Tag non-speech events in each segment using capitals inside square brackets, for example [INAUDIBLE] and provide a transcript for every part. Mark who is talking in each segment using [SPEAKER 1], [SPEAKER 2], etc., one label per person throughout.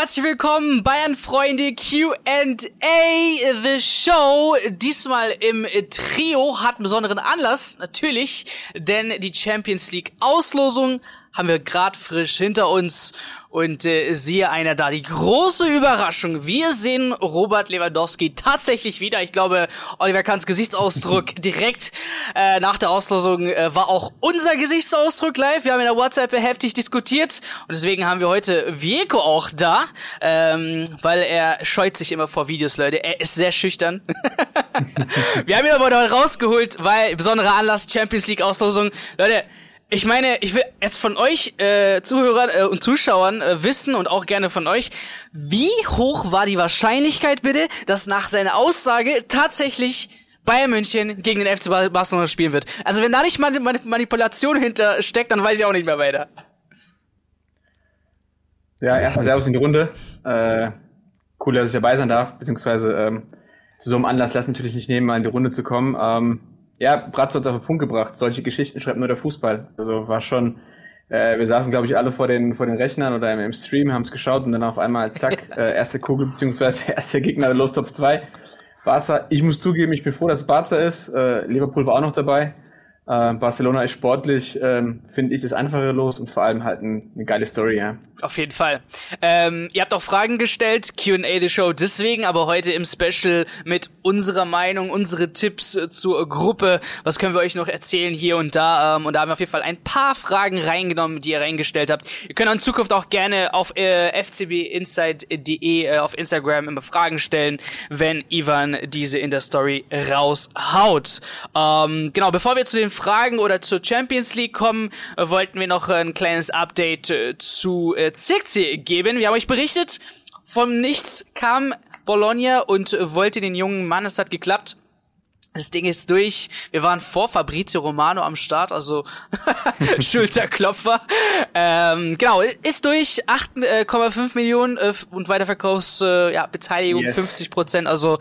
[SPEAKER 1] Herzlich willkommen, Bayern-Freunde Q&A, The Show. Diesmal im Trio hat besonderen Anlass, natürlich, denn die Champions League Auslosung haben wir gerade frisch hinter uns und äh, siehe einer da, die große Überraschung. Wir sehen Robert Lewandowski tatsächlich wieder. Ich glaube, Oliver Kahns Gesichtsausdruck [LAUGHS] direkt äh, nach der Auslosung äh, war auch unser Gesichtsausdruck live. Wir haben in der WhatsApp heftig diskutiert und deswegen haben wir heute Vieko auch da, ähm, weil er scheut sich immer vor Videos, Leute. Er ist sehr schüchtern. [LAUGHS] wir haben ihn aber heute rausgeholt, weil besonderer Anlass Champions League Auslosung. Leute, ich meine, ich will jetzt von euch äh, Zuhörern äh, und Zuschauern äh, wissen und auch gerne von euch, wie hoch war die Wahrscheinlichkeit bitte, dass nach seiner Aussage tatsächlich Bayern München gegen den FC Barcelona spielen wird? Also wenn da nicht mal Manipulation hinter steckt, dann weiß ich auch nicht mehr weiter.
[SPEAKER 2] Ja, erstmal Servus in die Runde. Äh, cool, dass ich dabei sein darf, beziehungsweise ähm, zu so einem Anlass lass natürlich nicht nehmen, mal in die Runde zu kommen. Ähm, ja, Bratzo hat auf den Punkt gebracht. Solche Geschichten schreibt nur der Fußball. Also war schon, äh, wir saßen, glaube ich, alle vor den, vor den Rechnern oder im, im Stream, haben es geschaut und dann auf einmal, zack, [LAUGHS] äh, erste Kugel, beziehungsweise [LAUGHS] erster Gegner, los Top 2. Barca, ich muss zugeben, ich bin froh, dass Barca ist. Äh, Liverpool war auch noch dabei. Äh, Barcelona ist sportlich, ähm, finde ich, das einfache Los und vor allem halt ein, eine geile Story, ja.
[SPEAKER 1] Auf jeden Fall. Ähm, ihr habt auch Fragen gestellt, Q&A the Show, deswegen aber heute im Special mit unserer Meinung, unsere Tipps äh, zur Gruppe. Was können wir euch noch erzählen hier und da? Ähm, und da haben wir auf jeden Fall ein paar Fragen reingenommen, die ihr reingestellt habt. Ihr könnt in Zukunft auch gerne auf äh, fcbinsight.de äh, auf Instagram immer Fragen stellen, wenn Ivan diese in der Story raushaut. Ähm, genau, bevor wir zu den Fragen oder zur Champions League kommen, wollten wir noch ein kleines Update äh, zu äh, Zirkzee geben. Wir haben euch berichtet, vom Nichts kam Bologna und wollte den jungen Mann. Es hat geklappt. Das Ding ist durch. Wir waren vor Fabrizio Romano am Start, also [LAUGHS] Schulterklopfer. Ähm, genau, ist durch. 8,5 äh, Millionen äh, und Weiterverkaufsbeteiligung äh, ja, Beteiligung yes. 50 Prozent. Also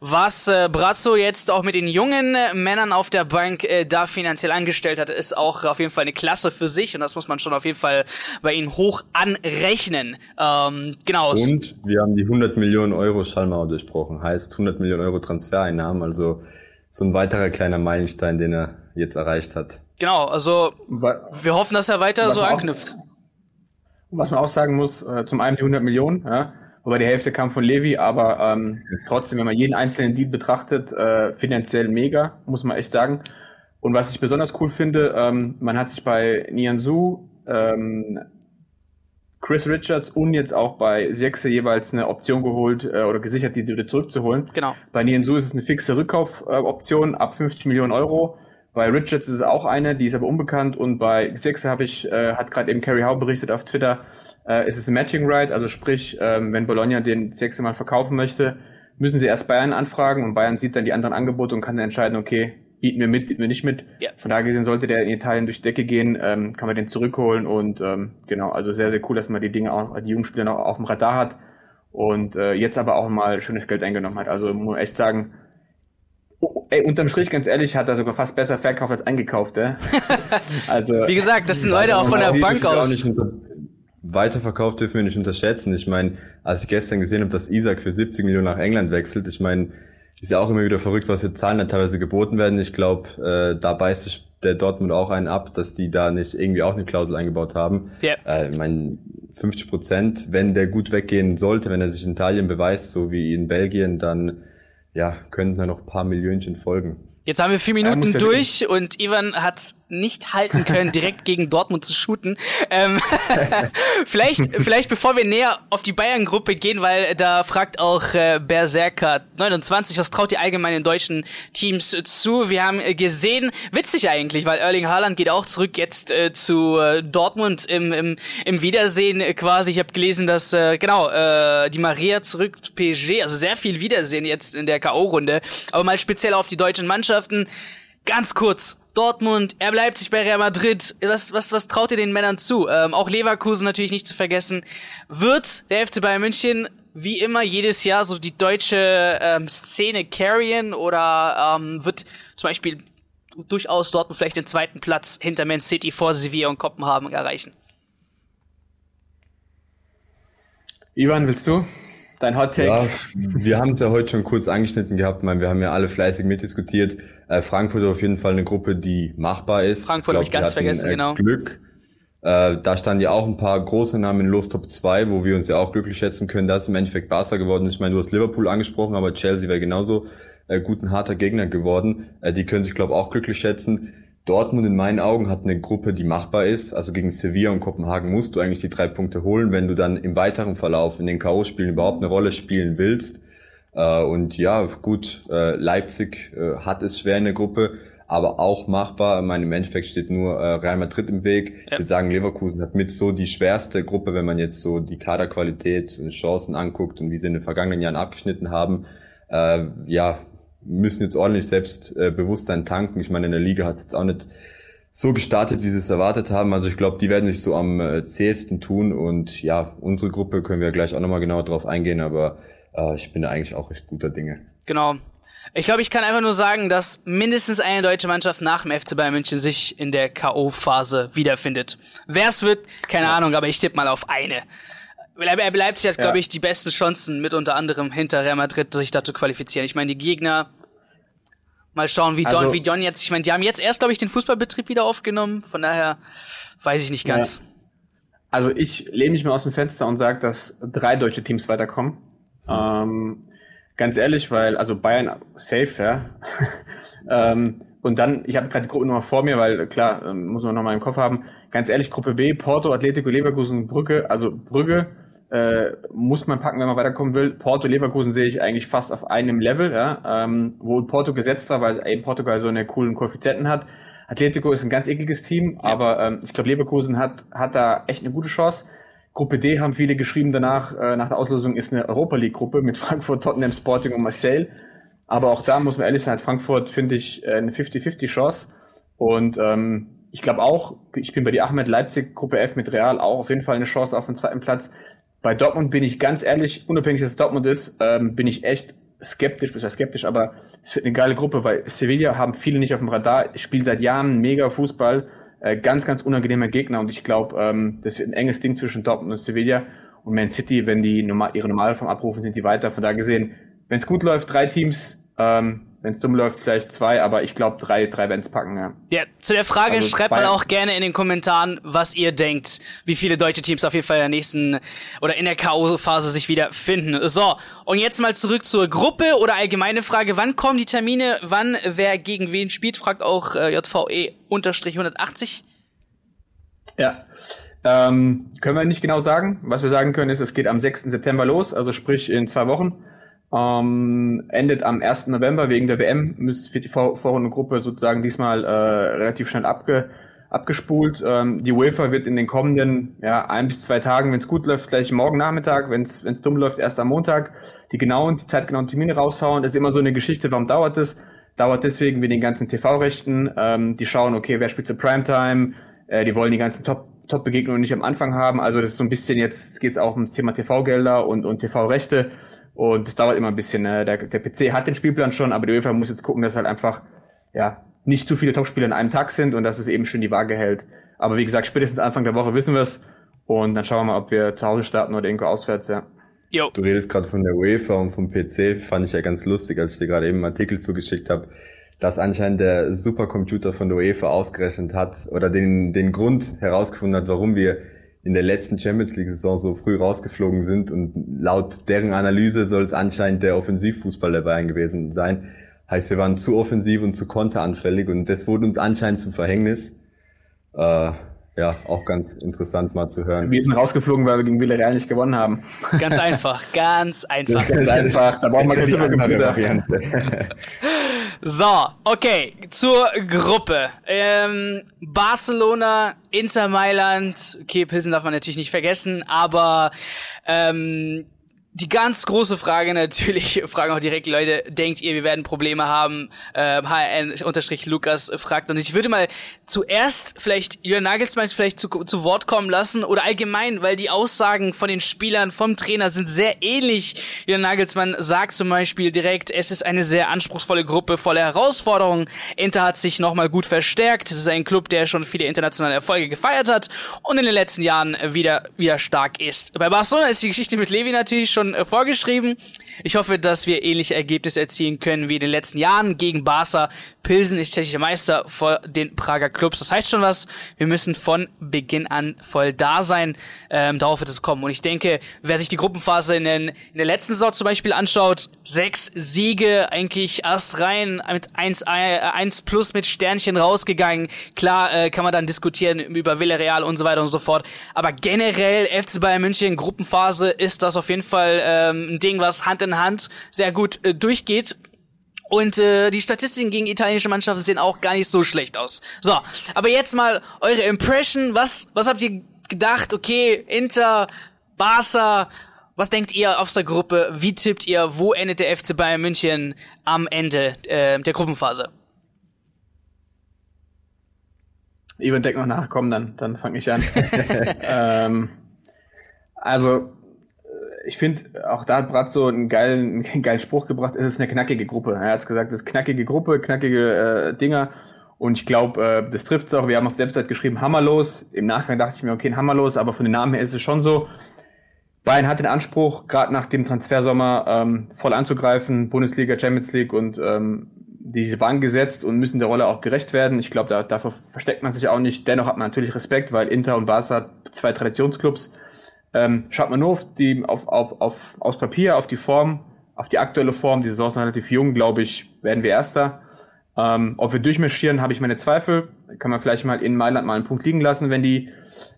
[SPEAKER 1] was äh, Brazzo jetzt auch mit den jungen äh, Männern auf der Bank äh, da finanziell angestellt hat, ist auch auf jeden Fall eine Klasse für sich und das muss man schon auf jeden Fall bei ihm hoch anrechnen. Ähm, genau.
[SPEAKER 3] Und wir haben die 100 Millionen Euro Schallmauer durchbrochen. Heißt 100 Millionen Euro Transfereinnahmen. Also so ein weiterer kleiner Meilenstein, den er jetzt erreicht hat.
[SPEAKER 1] Genau, also wir hoffen, dass er weiter so anknüpft. Auch,
[SPEAKER 2] was man auch sagen muss, äh, zum einen die 100 Millionen, ja, wobei die Hälfte kam von Levi, aber ähm, trotzdem, wenn man jeden einzelnen Deal betrachtet, äh, finanziell mega, muss man echt sagen. Und was ich besonders cool finde, ähm, man hat sich bei Nianzou ähm, Chris Richards und jetzt auch bei Sechse jeweils eine Option geholt äh, oder gesichert, die wieder zurückzuholen.
[SPEAKER 1] Genau.
[SPEAKER 2] Bei Nianzou ist es eine fixe Rückkaufoption ab 50 Millionen Euro. Bei Richards ist es auch eine, die ist aber unbekannt. Und bei Sechse habe ich, äh, hat gerade eben Carrie Howe berichtet auf Twitter, äh, ist es ein Matching Right, also sprich, ähm, wenn Bologna den Sechse mal verkaufen möchte, müssen sie erst Bayern anfragen und Bayern sieht dann die anderen Angebote und kann dann entscheiden, okay, bieten wir mit, bieten wir nicht mit. Ja. Von daher gesehen sollte der in Italien durch die Decke gehen, ähm, kann man den zurückholen und ähm, genau, also sehr, sehr cool, dass man die Dinge auch, die jungen Spieler noch auf dem Radar hat und äh, jetzt aber auch mal schönes Geld eingenommen hat. Also muss echt sagen, ey, unterm Strich, ganz ehrlich, hat er sogar fast besser verkauft als eingekauft, äh? [LAUGHS]
[SPEAKER 1] Also. Wie gesagt, das sind Leute auch von der Bank aus.
[SPEAKER 3] Weiterverkauf dürfen wir nicht unterschätzen. Ich meine, als ich gestern gesehen habe, dass Isaac für 70 Millionen nach England wechselt, ich meine, ist ja auch immer wieder verrückt, was für Zahlen da teilweise geboten werden. Ich glaube, äh, da beißt sich der Dortmund auch einen ab, dass die da nicht irgendwie auch eine Klausel eingebaut haben. Ja. Äh, ich meine, 50 Prozent, wenn der gut weggehen sollte, wenn er sich in Italien beweist, so wie in Belgien, dann ja, könnten da noch ein paar Millionchen folgen.
[SPEAKER 1] Jetzt haben wir vier Minuten ja, durch und Ivan hat's nicht halten können, direkt gegen Dortmund zu shooten. Ähm, [LAUGHS] vielleicht, vielleicht bevor wir näher auf die Bayern-Gruppe gehen, weil da fragt auch äh, Berserker 29, was traut ihr allgemein den deutschen Teams zu? Wir haben äh, gesehen, witzig eigentlich, weil Erling Haaland geht auch zurück jetzt äh, zu äh, Dortmund im, im, im Wiedersehen äh, quasi. Ich habe gelesen, dass äh, genau äh, die Maria zurück zu PSG, also sehr viel Wiedersehen jetzt in der K.O.-Runde. Aber mal speziell auf die deutschen Mannschaften. Ganz kurz, Dortmund, er bleibt sich bei Real Madrid. Was, was, was traut ihr den Männern zu? Ähm, auch Leverkusen natürlich nicht zu vergessen. Wird der FC Bayern München wie immer jedes Jahr so die deutsche ähm, Szene carryen oder ähm, wird zum Beispiel durchaus Dortmund vielleicht den zweiten Platz hinter Man City vor Sevilla und Kopenhagen erreichen?
[SPEAKER 2] Ivan, willst du? Dein Hot Take? Ja,
[SPEAKER 3] wir haben es ja heute schon kurz angeschnitten gehabt. Ich meine, wir haben ja alle fleißig mitdiskutiert. Äh, Frankfurt ist auf jeden Fall eine Gruppe, die machbar ist.
[SPEAKER 1] Frankfurt habe ich ganz vergessen, äh, genau.
[SPEAKER 3] Glück. Äh, da standen ja auch ein paar große Namen in Los Top 2, wo wir uns ja auch glücklich schätzen können, dass im Endeffekt Barca geworden ist. Ich meine, du hast Liverpool angesprochen, aber Chelsea wäre genauso äh, gut ein harter Gegner geworden. Äh, die können sich, glaube ich, auch glücklich schätzen. Dortmund in meinen Augen hat eine Gruppe, die machbar ist. Also gegen Sevilla und Kopenhagen musst du eigentlich die drei Punkte holen, wenn du dann im weiteren Verlauf in den K.O.-Spielen überhaupt eine Rolle spielen willst. Äh, und ja, gut, äh, Leipzig äh, hat es schwer in der Gruppe, aber auch machbar. Ich meine, im Endeffekt steht nur Real Madrid im Weg. Ja. Ich würde sagen, Leverkusen hat mit so die schwerste Gruppe, wenn man jetzt so die Kaderqualität und Chancen anguckt und wie sie in den vergangenen Jahren abgeschnitten haben. ja, müssen jetzt ordentlich Selbstbewusstsein tanken. Ich meine, in der Liga hat es jetzt auch nicht so gestartet, wie sie es erwartet haben. Also ich glaube, die werden sich so am äh, zähesten tun. Und ja, unsere Gruppe können wir gleich auch nochmal genauer drauf eingehen, aber äh, ich bin da eigentlich auch recht guter Dinge.
[SPEAKER 1] Genau. Ich glaube, ich kann einfach nur sagen, dass mindestens eine deutsche Mannschaft nach dem FC Bayern München sich in der K.O.-Phase wiederfindet. Wer es wird, keine ja. Ahnung, aber ich tippe mal auf eine. Er bleibt sich hat, ja. glaube ich, die besten Chancen mit unter anderem hinter Real Madrid, sich da zu qualifizieren. Ich meine, die Gegner Mal schauen, wie Don, also, wie Don jetzt, ich meine, die haben jetzt erst, glaube ich, den Fußballbetrieb wieder aufgenommen, von daher weiß ich nicht ganz. Ja.
[SPEAKER 2] Also ich lehne mich mal aus dem Fenster und sage, dass drei deutsche Teams weiterkommen. Ähm, ganz ehrlich, weil, also Bayern safe, ja. [LAUGHS] ähm, und dann, ich habe gerade die Gruppe nochmal vor mir, weil klar, ähm, muss man nochmal im Kopf haben. Ganz ehrlich, Gruppe B, Porto, Atletico, Leverkusen, Brücke, also Brügge, äh, muss man packen, wenn man weiterkommen will. Porto, Leverkusen sehe ich eigentlich fast auf einem Level, ja, ähm, wo Porto gesetzt war, weil eben Portugal so eine coolen Koeffizienten hat. Atletico ist ein ganz ekliges Team, ja. aber ähm, ich glaube, Leverkusen hat, hat da echt eine gute Chance. Gruppe D haben viele geschrieben danach, äh, nach der Auslosung ist eine Europa League Gruppe mit [LAUGHS] Frankfurt, Tottenham, Sporting und Marseille. Aber auch da muss man ehrlich sein, hat Frankfurt, finde ich, äh, eine 50-50 Chance. Und ähm, ich glaube auch, ich bin bei die Ahmed Leipzig, Gruppe F mit Real, auch auf jeden Fall eine Chance auf den zweiten Platz. Bei Dortmund bin ich ganz ehrlich, unabhängig, dass es Dortmund ist, ähm, bin ich echt skeptisch, bis ja skeptisch, aber es wird eine geile Gruppe, weil Sevilla haben viele nicht auf dem Radar, spielen seit Jahren mega Fußball, äh, ganz, ganz unangenehmer Gegner und ich glaube, ähm, das wird ein enges Ding zwischen Dortmund und Sevilla und Man City, wenn die normal, ihre Normalform abrufen, sind die weiter. Von da gesehen, wenn es gut läuft, drei Teams, ähm, wenn es dumm läuft, vielleicht zwei, aber ich glaube, drei, drei es packen, ja.
[SPEAKER 1] Ja, zu der Frage also schreibt mal auch gerne in den Kommentaren, was ihr denkt, wie viele deutsche Teams auf jeden Fall in der nächsten oder in der K.O.-Phase sich wieder finden. So, und jetzt mal zurück zur Gruppe oder allgemeine Frage, wann kommen die Termine, wann wer gegen wen spielt, fragt auch äh, JVE unterstrich 180.
[SPEAKER 2] Ja. Ähm, können wir nicht genau sagen. Was wir sagen können ist, es geht am 6. September los, also sprich in zwei Wochen. Ähm, endet am 1. November wegen der WM, müsste wird die Vor Vorrundengruppe sozusagen diesmal äh, relativ schnell abge abgespult. Ähm, die UEFA wird in den kommenden ja, ein bis zwei Tagen, wenn es gut läuft, gleich morgen Nachmittag, wenn es dumm läuft, erst am Montag, die genauen, die zeitgenauen Termine raushauen. Das ist immer so eine Geschichte, warum dauert das? Dauert deswegen wie den ganzen TV-Rechten. Ähm, die schauen, okay, wer spielt zur Primetime, äh, die wollen die ganzen Top Top-Begegnungen nicht am Anfang haben. Also das ist so ein bisschen jetzt geht es auch ums Thema TV-Gelder und, und TV-Rechte. Und das dauert immer ein bisschen. Ne? Der, der PC hat den Spielplan schon, aber die UEFA muss jetzt gucken, dass halt einfach ja nicht zu viele Topspiele an einem Tag sind und dass es eben schön die Waage hält. Aber wie gesagt, spätestens Anfang der Woche wissen wir es. Und dann schauen wir mal, ob wir zu Hause starten oder irgendwo auswärts, ja.
[SPEAKER 3] Jo. Du redest gerade von der UEFA und vom PC, fand ich ja ganz lustig, als ich dir gerade eben einen Artikel zugeschickt habe, dass anscheinend der Supercomputer von der UEFA ausgerechnet hat oder den, den Grund herausgefunden hat, warum wir in der letzten Champions League-Saison so früh rausgeflogen sind. Und laut deren Analyse soll es anscheinend der Offensivfußball der Bayern gewesen sein. Heißt, wir waren zu offensiv und zu konteranfällig und das wurde uns anscheinend zum Verhängnis. Äh, ja, auch ganz interessant mal zu hören.
[SPEAKER 2] Wir sind rausgeflogen, weil wir gegen Villarreal nicht gewonnen haben.
[SPEAKER 1] Ganz einfach, [LAUGHS] ganz einfach.
[SPEAKER 2] Ganz einfach, da brauchen wir keine Supercomputer. [LAUGHS]
[SPEAKER 1] so, okay, zur Gruppe. Ähm, Barcelona, Inter Mailand, okay, Pilsen darf man natürlich nicht vergessen, aber ähm, die ganz große Frage natürlich, [LAUGHS] fragen auch direkt Leute, denkt ihr, wir werden Probleme haben? Äh, HN-Lukas fragt. Und ich würde mal zuerst vielleicht Jürgen Nagelsmann vielleicht zu, zu Wort kommen lassen oder allgemein, weil die Aussagen von den Spielern, vom Trainer sind sehr ähnlich. Jürgen Nagelsmann sagt zum Beispiel direkt, es ist eine sehr anspruchsvolle Gruppe voller Herausforderungen. Inter hat sich nochmal gut verstärkt. Es ist ein Club, der schon viele internationale Erfolge gefeiert hat und in den letzten Jahren wieder, wieder stark ist. Bei Barcelona ist die Geschichte mit Levi natürlich schon schon äh, vorgeschrieben. Ich hoffe, dass wir ähnliche Ergebnisse erzielen können wie in den letzten Jahren gegen Barca. Pilsen ist tschechischer Meister vor den Prager Clubs. Das heißt schon was. Wir müssen von Beginn an voll da sein. Ähm, darauf wird es kommen. Und ich denke, wer sich die Gruppenphase in, den, in der letzten Saison zum Beispiel anschaut, sechs Siege, eigentlich erst rein mit 1, äh, 1 plus mit Sternchen rausgegangen. Klar äh, kann man dann diskutieren über Villarreal und so weiter und so fort. Aber generell FC Bayern München Gruppenphase ist das auf jeden Fall ähm, ein Ding, was Hand in Hand sehr gut äh, durchgeht. Und äh, die Statistiken gegen italienische Mannschaften sehen auch gar nicht so schlecht aus. So, aber jetzt mal eure Impression. Was, was habt ihr gedacht? Okay, Inter, Barca, was denkt ihr aus der Gruppe? Wie tippt ihr? Wo endet der FC Bayern München am Ende äh, der Gruppenphase?
[SPEAKER 2] Ivan, denk noch nach, komm, dann, dann fange ich an. [LAUGHS] ähm, also, ich finde, auch da hat Brat so einen geilen, [LAUGHS] einen geilen Spruch gebracht, es ist eine knackige Gruppe. Er hat gesagt, es ist knackige Gruppe, knackige äh, Dinger. Und ich glaube, äh, das trifft es auch. Wir haben auf der Website geschrieben, hammerlos. Im Nachgang dachte ich mir, okay, hammerlos, aber von den Namen her ist es schon so. Bayern hat den Anspruch, gerade nach dem Transfersommer ähm, voll anzugreifen, Bundesliga, Champions League und ähm, diese waren gesetzt und müssen der Rolle auch gerecht werden. Ich glaube, da, dafür versteckt man sich auch nicht. Dennoch hat man natürlich Respekt, weil Inter und Barca zwei Traditionsclubs ähm, schaut man nur auf die, auf, auf, auf, aufs Papier, auf die Form, auf die aktuelle Form. Die Saison ist relativ jung, glaube ich, werden wir Erster. Ähm, ob wir durchmarschieren, habe ich meine Zweifel. Kann man vielleicht mal in Mailand mal einen Punkt liegen lassen, wenn die,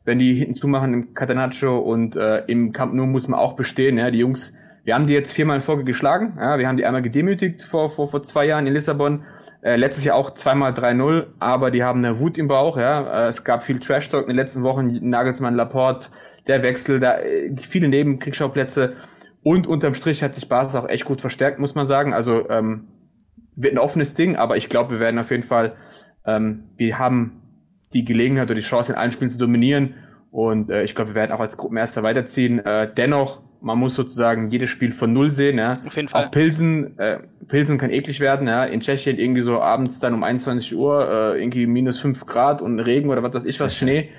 [SPEAKER 2] wenn die hinten zumachen im Catenaccio und äh, im Camp Nou muss man auch bestehen. Ja, die Jungs, wir haben die jetzt viermal in Folge geschlagen. Ja, wir haben die einmal gedemütigt vor, vor, vor zwei Jahren in Lissabon. Äh, letztes Jahr auch zweimal 3-0, aber die haben eine Wut im Bauch. Ja, äh, es gab viel Trash-Talk in den letzten Wochen. Nagelsmann, Laporte, der Wechsel, da äh, viele Nebenkriegsschauplätze und unterm Strich hat sich Basis auch echt gut verstärkt, muss man sagen. Also ähm, wird ein offenes Ding, aber ich glaube, wir werden auf jeden Fall, ähm, wir haben die Gelegenheit oder die Chance in allen Spielen zu dominieren und äh, ich glaube, wir werden auch als Gruppenerster weiterziehen. Äh, dennoch man muss sozusagen jedes Spiel von Null sehen. Ja.
[SPEAKER 1] Auf jeden Fall.
[SPEAKER 2] Auch Pilsen, äh, Pilsen kann eklig werden. Ja. In Tschechien irgendwie so abends dann um 21 Uhr äh, irgendwie minus 5 Grad und Regen oder was weiß ich was, [LAUGHS] Schnee.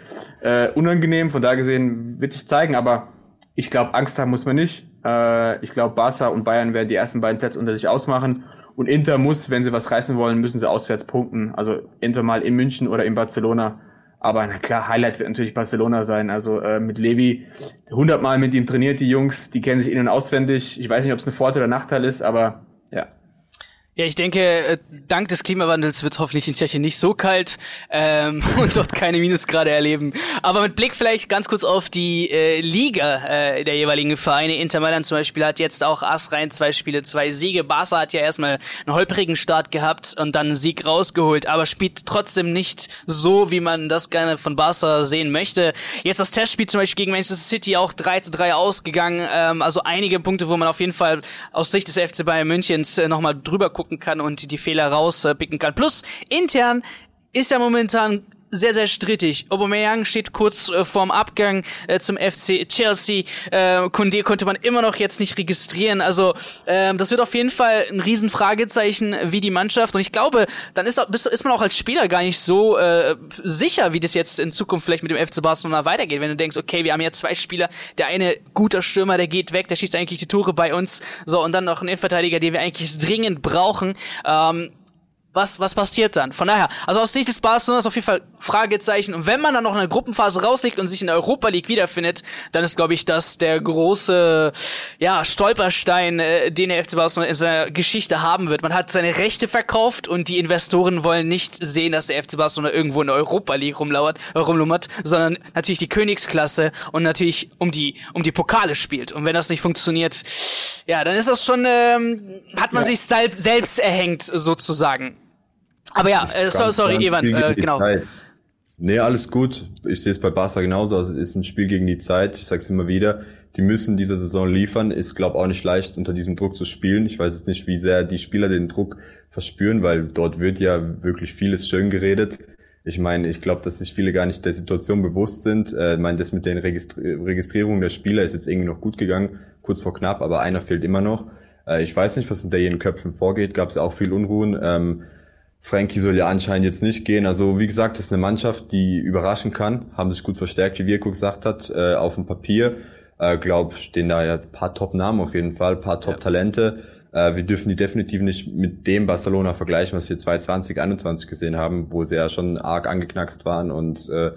[SPEAKER 2] Äh, unangenehm, von da gesehen wird sich zeigen, aber ich glaube, Angst haben muss man nicht. Äh, ich glaube, Barca und Bayern werden die ersten beiden Plätze unter sich ausmachen. Und Inter muss, wenn sie was reißen wollen, müssen sie auswärts punkten. Also Inter mal in München oder in Barcelona aber na klar, Highlight wird natürlich Barcelona sein. Also äh, mit Levi, hundertmal mit ihm trainiert, die Jungs, die kennen sich in- und auswendig. Ich weiß nicht, ob es ein Vorteil oder Nachteil ist, aber ja,
[SPEAKER 1] ja, ich denke, äh, dank des Klimawandels wird es hoffentlich in Tschechien nicht so kalt ähm, [LAUGHS] und dort keine Minusgrade erleben. Aber mit Blick vielleicht ganz kurz auf die äh, Liga äh, der jeweiligen Vereine. Inter Mailand zum Beispiel hat jetzt auch Ass rein zwei Spiele, zwei Siege. Barca hat ja erstmal einen holprigen Start gehabt und dann einen Sieg rausgeholt, aber spielt trotzdem nicht so, wie man das gerne von Barca sehen möchte. Jetzt das Testspiel zum Beispiel gegen Manchester City auch 3 zu 3 ausgegangen. Ähm, also einige Punkte, wo man auf jeden Fall aus Sicht des FC Bayern Münchens äh, nochmal drüber gucken gucken kann und die Fehler rauspicken kann. Plus intern ist ja momentan sehr, sehr strittig. Aubameyang steht kurz äh, vorm Abgang äh, zum FC Chelsea. Äh, Kunde konnte man immer noch jetzt nicht registrieren. Also äh, das wird auf jeden Fall ein Riesenfragezeichen wie die Mannschaft. Und ich glaube, dann ist, ist man auch als Spieler gar nicht so äh, sicher, wie das jetzt in Zukunft vielleicht mit dem FC Barcelona weitergeht. Wenn du denkst, okay, wir haben ja zwei Spieler, der eine guter Stürmer, der geht weg, der schießt eigentlich die Tore bei uns. So, und dann noch ein Innenverteidiger, den wir eigentlich dringend brauchen. Ähm, was, was passiert dann? Von daher, also aus Sicht des Barcelonas auf jeden Fall Fragezeichen. Und wenn man dann noch eine Gruppenphase rausliegt und sich in der Europa League wiederfindet, dann ist, glaube ich, das der große, ja, Stolperstein, äh, den der FC Barcelona in seiner Geschichte haben wird. Man hat seine Rechte verkauft und die Investoren wollen nicht sehen, dass der FC Barcelona irgendwo in der Europa League rumlauert, rumlummert, sondern natürlich die Königsklasse und natürlich um die, um die Pokale spielt. Und wenn das nicht funktioniert, ja, dann ist das schon, ähm, hat man ja. sich selbst, selbst erhängt, sozusagen. Aber ja, äh, so, sorry, Ivan, äh, genau.
[SPEAKER 3] Nee, alles gut. Ich sehe es bei Barca genauso. Also es ist ein Spiel gegen die Zeit. Ich sage es immer wieder. Die müssen diese Saison liefern. Ist, glaube auch nicht leicht, unter diesem Druck zu spielen. Ich weiß jetzt nicht, wie sehr die Spieler den Druck verspüren, weil dort wird ja wirklich vieles schön geredet. Ich meine, ich glaube, dass sich viele gar nicht der Situation bewusst sind. Äh, ich meine, das mit den Registri Registrierungen der Spieler ist jetzt irgendwie noch gut gegangen, kurz vor knapp, aber einer fehlt immer noch. Äh, ich weiß nicht, was in jenen Köpfen vorgeht. Gab es auch viel Unruhen. Ähm, Frankie soll ja anscheinend jetzt nicht gehen. Also wie gesagt, das ist eine Mannschaft, die überraschen kann, haben sich gut verstärkt, wie Wirko gesagt hat, äh, auf dem Papier. Äh, glaub, stehen da ja ein paar Top-Namen auf jeden Fall, paar Top-Talente. Äh, wir dürfen die definitiv nicht mit dem Barcelona vergleichen, was wir 2020, 2021 gesehen haben, wo sie ja schon arg angeknackst waren und äh,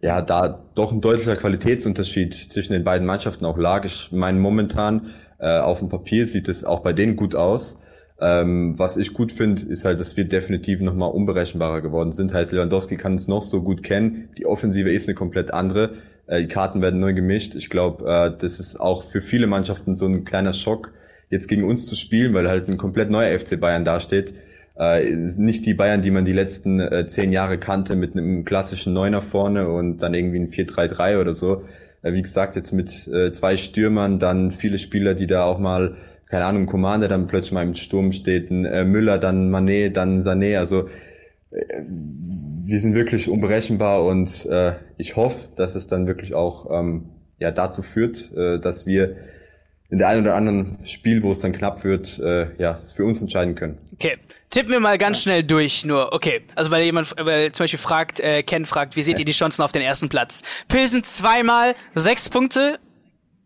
[SPEAKER 3] ja, da doch ein deutlicher Qualitätsunterschied zwischen den beiden Mannschaften auch lag. Ich meine, momentan äh, auf dem Papier sieht es auch bei denen gut aus. Ähm, was ich gut finde, ist halt, dass wir definitiv nochmal unberechenbarer geworden sind. Heißt, Lewandowski kann uns noch so gut kennen. Die Offensive ist eine komplett andere. Äh, die Karten werden neu gemischt. Ich glaube, äh, das ist auch für viele Mannschaften so ein kleiner Schock, jetzt gegen uns zu spielen, weil halt ein komplett neuer FC Bayern dasteht. Äh, nicht die Bayern, die man die letzten äh, zehn Jahre kannte, mit einem klassischen Neuner vorne und dann irgendwie ein 4-3-3 oder so. Äh, wie gesagt, jetzt mit äh, zwei Stürmern, dann viele Spieler, die da auch mal keine Ahnung, Commander dann plötzlich mal im Sturm steht, ein äh, Müller, dann Manet, dann Sané, also äh, wir sind wirklich unberechenbar und äh, ich hoffe, dass es dann wirklich auch ähm, ja dazu führt, äh, dass wir in der einen oder anderen Spiel, wo es dann knapp wird, äh, ja, es für uns entscheiden können.
[SPEAKER 1] Okay, tippen wir mal ganz schnell durch. Nur, okay, also weil jemand, weil zum Beispiel fragt, äh, Ken fragt, wie seht ihr die Chancen auf den ersten Platz? Pilsen zweimal, sechs Punkte,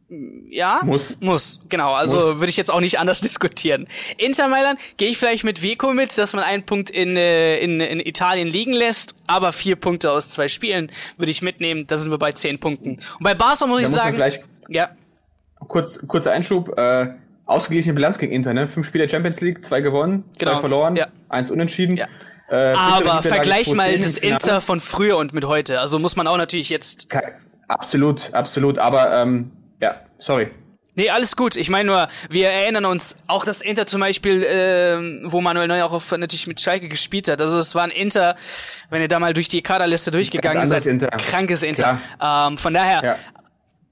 [SPEAKER 1] ja,
[SPEAKER 2] muss.
[SPEAKER 1] Muss, genau. Also würde ich jetzt auch nicht anders [LAUGHS] diskutieren. Inter Mailand gehe ich vielleicht mit Vico mit, dass man einen Punkt in, äh, in, in Italien liegen lässt, aber vier Punkte aus zwei Spielen würde ich mitnehmen. Da sind wir bei zehn Punkten. Und bei Barca muss da ich muss sagen,
[SPEAKER 2] ja. Kurz, kurzer Einschub. Äh, ausgeglichene Bilanz gegen Inter, ne? Fünf Spiele Champions League, zwei gewonnen, genau. zwei verloren, ja. eins unentschieden. Ja.
[SPEAKER 1] Äh, aber vergleich mal das Inter von früher und mit heute. Also muss man auch natürlich jetzt.
[SPEAKER 2] Absolut, absolut. Aber ähm, ja, sorry.
[SPEAKER 1] Nee, alles gut. Ich meine nur, wir erinnern uns auch das Inter zum Beispiel, äh, wo Manuel Neuer auch auf, natürlich mit Schalke gespielt hat. Also es war ein Inter, wenn ihr da mal durch die Kaderliste durchgegangen seid, Inter. krankes Inter. Ähm, von daher, ja.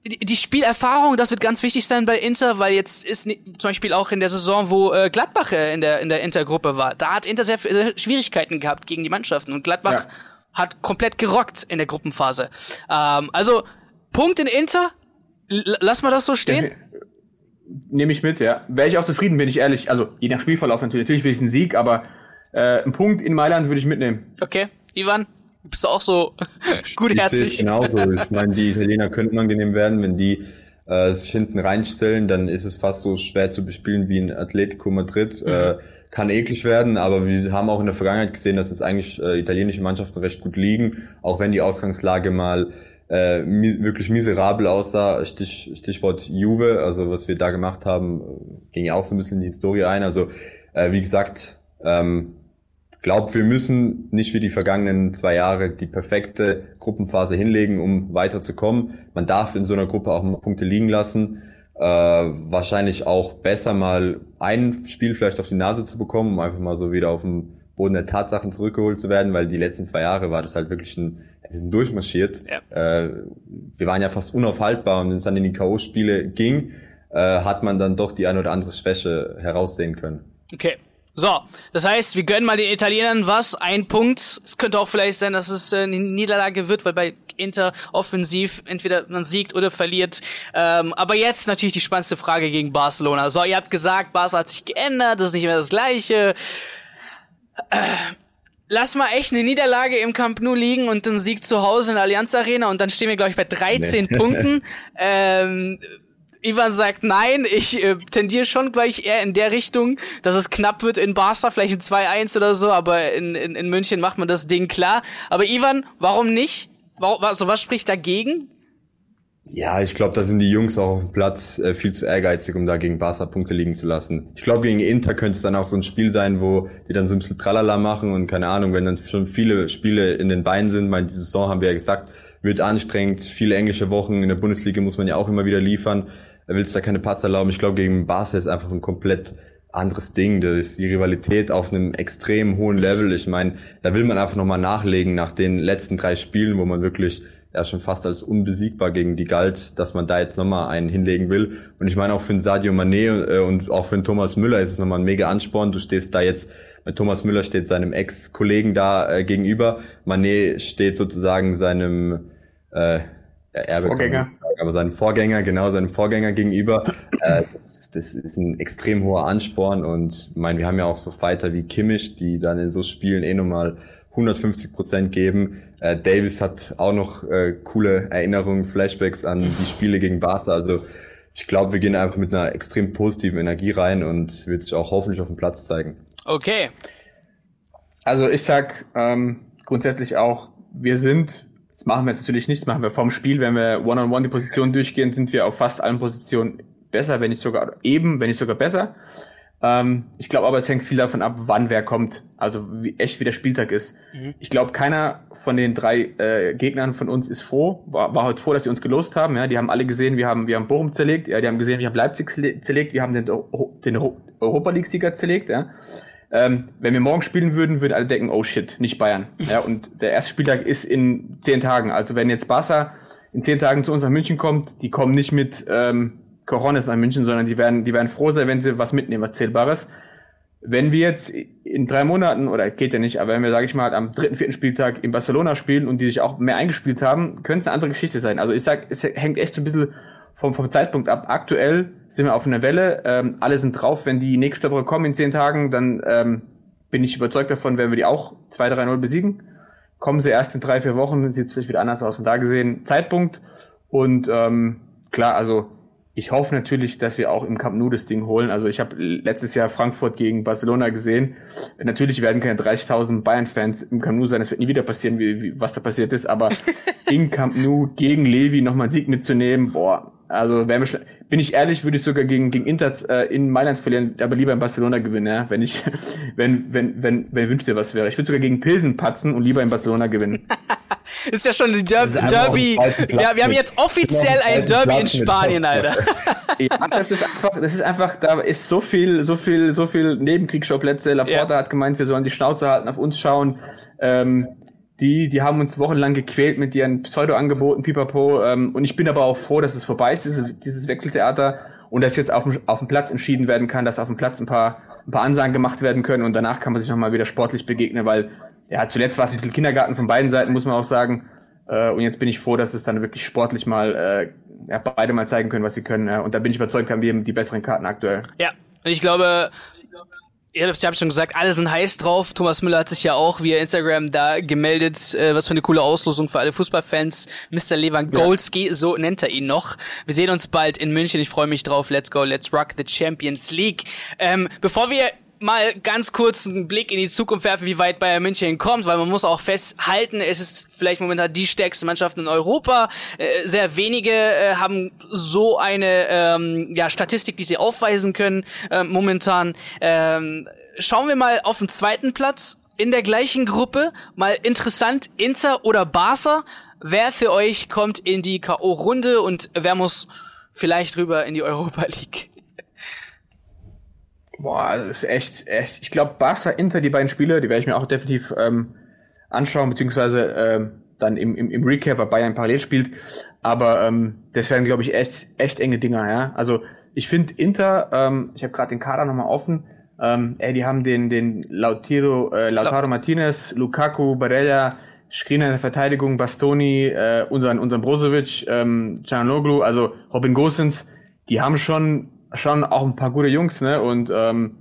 [SPEAKER 1] die, die, Spielerfahrung, das wird ganz wichtig sein bei Inter, weil jetzt ist zum Beispiel auch in der Saison, wo äh, Gladbach äh, in der in der Intergruppe war, da hat Inter sehr, sehr Schwierigkeiten gehabt gegen die Mannschaften und Gladbach ja. hat komplett gerockt in der Gruppenphase. Ähm, also Punkt in Inter, lass mal das so stehen.
[SPEAKER 2] Nehme ich mit, ja. Wäre ich auch zufrieden, bin ich ehrlich. Also, je nach Spielverlauf natürlich. Natürlich will ich einen Sieg, aber äh, einen Punkt in Mailand würde ich mitnehmen.
[SPEAKER 1] Okay, Ivan, bist du auch so [LAUGHS] gutherzig?
[SPEAKER 3] Ich genauso. Ich meine, die Italiener könnten angenehm werden, wenn die äh, sich hinten reinstellen, dann ist es fast so schwer zu bespielen wie ein Atletico Madrid. Mhm. Äh, kann eklig werden, aber wir haben auch in der Vergangenheit gesehen, dass es eigentlich äh, italienische Mannschaften recht gut liegen, auch wenn die Ausgangslage mal äh, mi wirklich miserabel aussah. Stich, Stichwort Juve, also was wir da gemacht haben, ging ja auch so ein bisschen in die Historie ein. Also äh, wie gesagt, ähm, glaube, wir müssen nicht wie die vergangenen zwei Jahre die perfekte Gruppenphase hinlegen, um weiterzukommen. Man darf in so einer Gruppe auch mal Punkte liegen lassen. Äh, wahrscheinlich auch besser mal ein Spiel vielleicht auf die Nase zu bekommen, um einfach mal so wieder auf dem Boden der Tatsachen zurückgeholt zu werden, weil die letzten zwei Jahre war das halt wirklich ein, wir sind durchmarschiert. Ja. Äh, wir waren ja fast unaufhaltbar und wenn es dann in die K.O.-Spiele ging, äh, hat man dann doch die eine oder andere Schwäche heraussehen können.
[SPEAKER 1] Okay. So, das heißt, wir gönnen mal den Italienern was, ein Punkt. Es könnte auch vielleicht sein, dass es äh, eine Niederlage wird, weil bei Inter offensiv entweder man siegt oder verliert. Ähm, aber jetzt natürlich die spannendste Frage gegen Barcelona. So, ihr habt gesagt, Barca hat sich geändert, das ist nicht mehr das Gleiche. Äh, lass mal echt eine Niederlage im Camp Nou liegen und einen Sieg zu Hause in der Allianz Arena und dann stehen wir, glaube ich, bei 13 nee. [LAUGHS] Punkten. Ähm, Ivan sagt nein, ich äh, tendiere schon gleich eher in der Richtung, dass es knapp wird in Barca, vielleicht ein 2-1 oder so, aber in, in, in München macht man das Ding klar. Aber Ivan, warum nicht? Warum, also was spricht dagegen?
[SPEAKER 3] Ja, ich glaube, da sind die Jungs auch auf dem Platz äh, viel zu ehrgeizig, um da gegen Barca Punkte liegen zu lassen. Ich glaube, gegen Inter könnte es dann auch so ein Spiel sein, wo die dann so ein bisschen Tralala machen und keine Ahnung, wenn dann schon viele Spiele in den Beinen sind. Meine, die Saison haben wir ja gesagt, wird anstrengend. Viele englische Wochen in der Bundesliga muss man ja auch immer wieder liefern. Er will sich da keine Patzer erlauben. Ich glaube, gegen Barca ist einfach ein komplett anderes Ding. Das ist die Rivalität auf einem extrem hohen Level. Ich meine, da will man einfach nochmal nachlegen nach den letzten drei Spielen, wo man wirklich ja schon fast als unbesiegbar gegen die galt, dass man da jetzt nochmal einen hinlegen will. Und ich meine auch für den Sadio Mané äh, und auch für den Thomas Müller ist es nochmal ein mega Ansporn. Du stehst da jetzt, Thomas Müller steht seinem Ex-Kollegen da äh, gegenüber. Mané steht sozusagen seinem äh, Erbe Vorgänger. aber seinem Vorgänger, genau, seinem Vorgänger gegenüber. äh, das, das ist ein extrem hoher Ansporn und ich meine, wir haben ja auch so Fighter wie Kimmich, die dann in so Spielen eh nochmal 150 Prozent geben. Äh, Davis hat auch noch äh, coole Erinnerungen, Flashbacks an die [LAUGHS] Spiele gegen Barca. Also ich glaube, wir gehen einfach mit einer extrem positiven Energie rein und wird sich auch hoffentlich auf dem Platz zeigen.
[SPEAKER 1] Okay.
[SPEAKER 2] Also ich sag ähm, grundsätzlich auch, wir sind, das machen wir jetzt natürlich nicht, machen wir vom Spiel, wenn wir One-on-One -on -one die Position durchgehen, sind wir auf fast allen Positionen besser, wenn nicht sogar eben, wenn nicht sogar besser. Ähm, ich glaube aber, es hängt viel davon ab, wann wer kommt. Also wie echt wie der Spieltag ist. Mhm. Ich glaube, keiner von den drei äh, Gegnern von uns ist froh, war, war heute froh, dass sie uns gelost haben. Ja, die haben alle gesehen, wir haben, wir haben Bochum zerlegt, ja, die haben gesehen, wir haben Leipzig zerlegt, wir haben den, den Europa League-Sieger zerlegt, ja. Ähm, wenn wir morgen spielen würden, würden alle denken, oh shit, nicht Bayern. [LAUGHS] Ja, und der erste Spieltag ist in zehn Tagen. Also wenn jetzt Barca in zehn Tagen zu uns nach München kommt, die kommen nicht mit ähm, Coronis nach München, sondern die werden, die werden froh sein, wenn sie was mitnehmen, was Zählbares. Wenn wir jetzt in drei Monaten, oder geht ja nicht, aber wenn wir, sage ich mal, am dritten, vierten Spieltag in Barcelona spielen und die sich auch mehr eingespielt haben, könnte es eine andere Geschichte sein. Also ich sag, es hängt echt so ein bisschen vom, vom Zeitpunkt ab. Aktuell sind wir auf einer Welle, ähm, alle sind drauf. Wenn die nächste Woche kommen in zehn Tagen, dann ähm, bin ich überzeugt davon, werden wir die auch 2-3-0 besiegen. Kommen sie erst in drei, vier Wochen, sieht es vielleicht wieder anders aus. Von da gesehen, Zeitpunkt. Und ähm, klar, also ich hoffe natürlich, dass wir auch im Camp Nou das Ding holen. Also ich habe letztes Jahr Frankfurt gegen Barcelona gesehen. Natürlich werden keine 30.000 Bayern-Fans im Camp Nou sein. Das wird nie wieder passieren, wie, wie was da passiert ist. Aber [LAUGHS] in Camp Nou gegen Levi nochmal einen Sieg mitzunehmen, boah, also wenn wir bin ich ehrlich, würde ich sogar gegen gegen Inter äh, in Mailand verlieren, aber lieber in Barcelona gewinnen, ja? wenn ich [LAUGHS] wenn wenn wenn wenn wünscht dir was wäre. Ich würde sogar gegen Pilsen patzen und lieber in Barcelona gewinnen. [LAUGHS]
[SPEAKER 1] ist ja schon die Der Derby. Ja, wir haben jetzt offiziell ein Derby in Spanien, Alter. [LAUGHS]
[SPEAKER 2] ja, das ist einfach, das ist einfach, da ist so viel, so viel, so viel Nebenkriegsschauplätze. Laporta ja. hat gemeint, wir sollen die Schnauze halten, auf uns schauen. Ähm, die, die haben uns wochenlang gequält mit ihren Pseudo-Angeboten, pipapo. Ähm, und ich bin aber auch froh, dass es vorbei ist, dieses, dieses Wechseltheater. Und dass jetzt auf dem, auf dem Platz entschieden werden kann, dass auf dem Platz ein paar, ein paar Ansagen gemacht werden können. Und danach kann man sich nochmal wieder sportlich begegnen, weil, ja, zuletzt war es ein bisschen Kindergarten von beiden Seiten, muss man auch sagen. Äh, und jetzt bin ich froh, dass es dann wirklich sportlich mal, äh, ja, beide mal zeigen können, was sie können. Ja. Und da bin ich überzeugt, haben wir die besseren Karten aktuell.
[SPEAKER 1] Ja, ich glaube, Ihr habt, ihr schon gesagt, alle sind heiß drauf. Thomas Müller hat sich ja auch via Instagram da gemeldet. Äh, was für eine coole Auslosung für alle Fußballfans. Mr. Lewandowski, ja. so nennt er ihn noch. Wir sehen uns bald in München. Ich freue mich drauf. Let's go, let's rock the Champions League. Ähm, bevor wir mal ganz kurz einen Blick in die Zukunft werfen, wie weit Bayern München kommt, weil man muss auch festhalten, es ist vielleicht momentan die stärkste Mannschaft in Europa. Äh, sehr wenige äh, haben so eine ähm, ja, Statistik, die sie aufweisen können äh, momentan. Ähm, schauen wir mal auf den zweiten Platz in der gleichen Gruppe. Mal interessant, Inter oder Barca. Wer für euch kommt in die K.O.-Runde und wer muss vielleicht rüber in die Europa League?
[SPEAKER 2] Boah, das ist echt, echt. Ich glaube, Barca, Inter, die beiden Spiele, die werde ich mir auch definitiv ähm, anschauen, beziehungsweise ähm, dann im, im, im Recap, weil Bayern parallel spielt. Aber ähm, das werden, glaube ich, echt, echt enge Dinger, ja. Also ich finde Inter, ähm, ich habe gerade den Kader nochmal offen, ähm, ey, die haben den, den Lautaro, äh, Lautaro Martinez, Lukaku, Barella, Skriniar in der Verteidigung, Bastoni, äh, unseren, unseren Brozovic, ähm, Canoglu, also Robin Gosens, die haben schon schon auch ein paar gute Jungs, ne? Und ähm,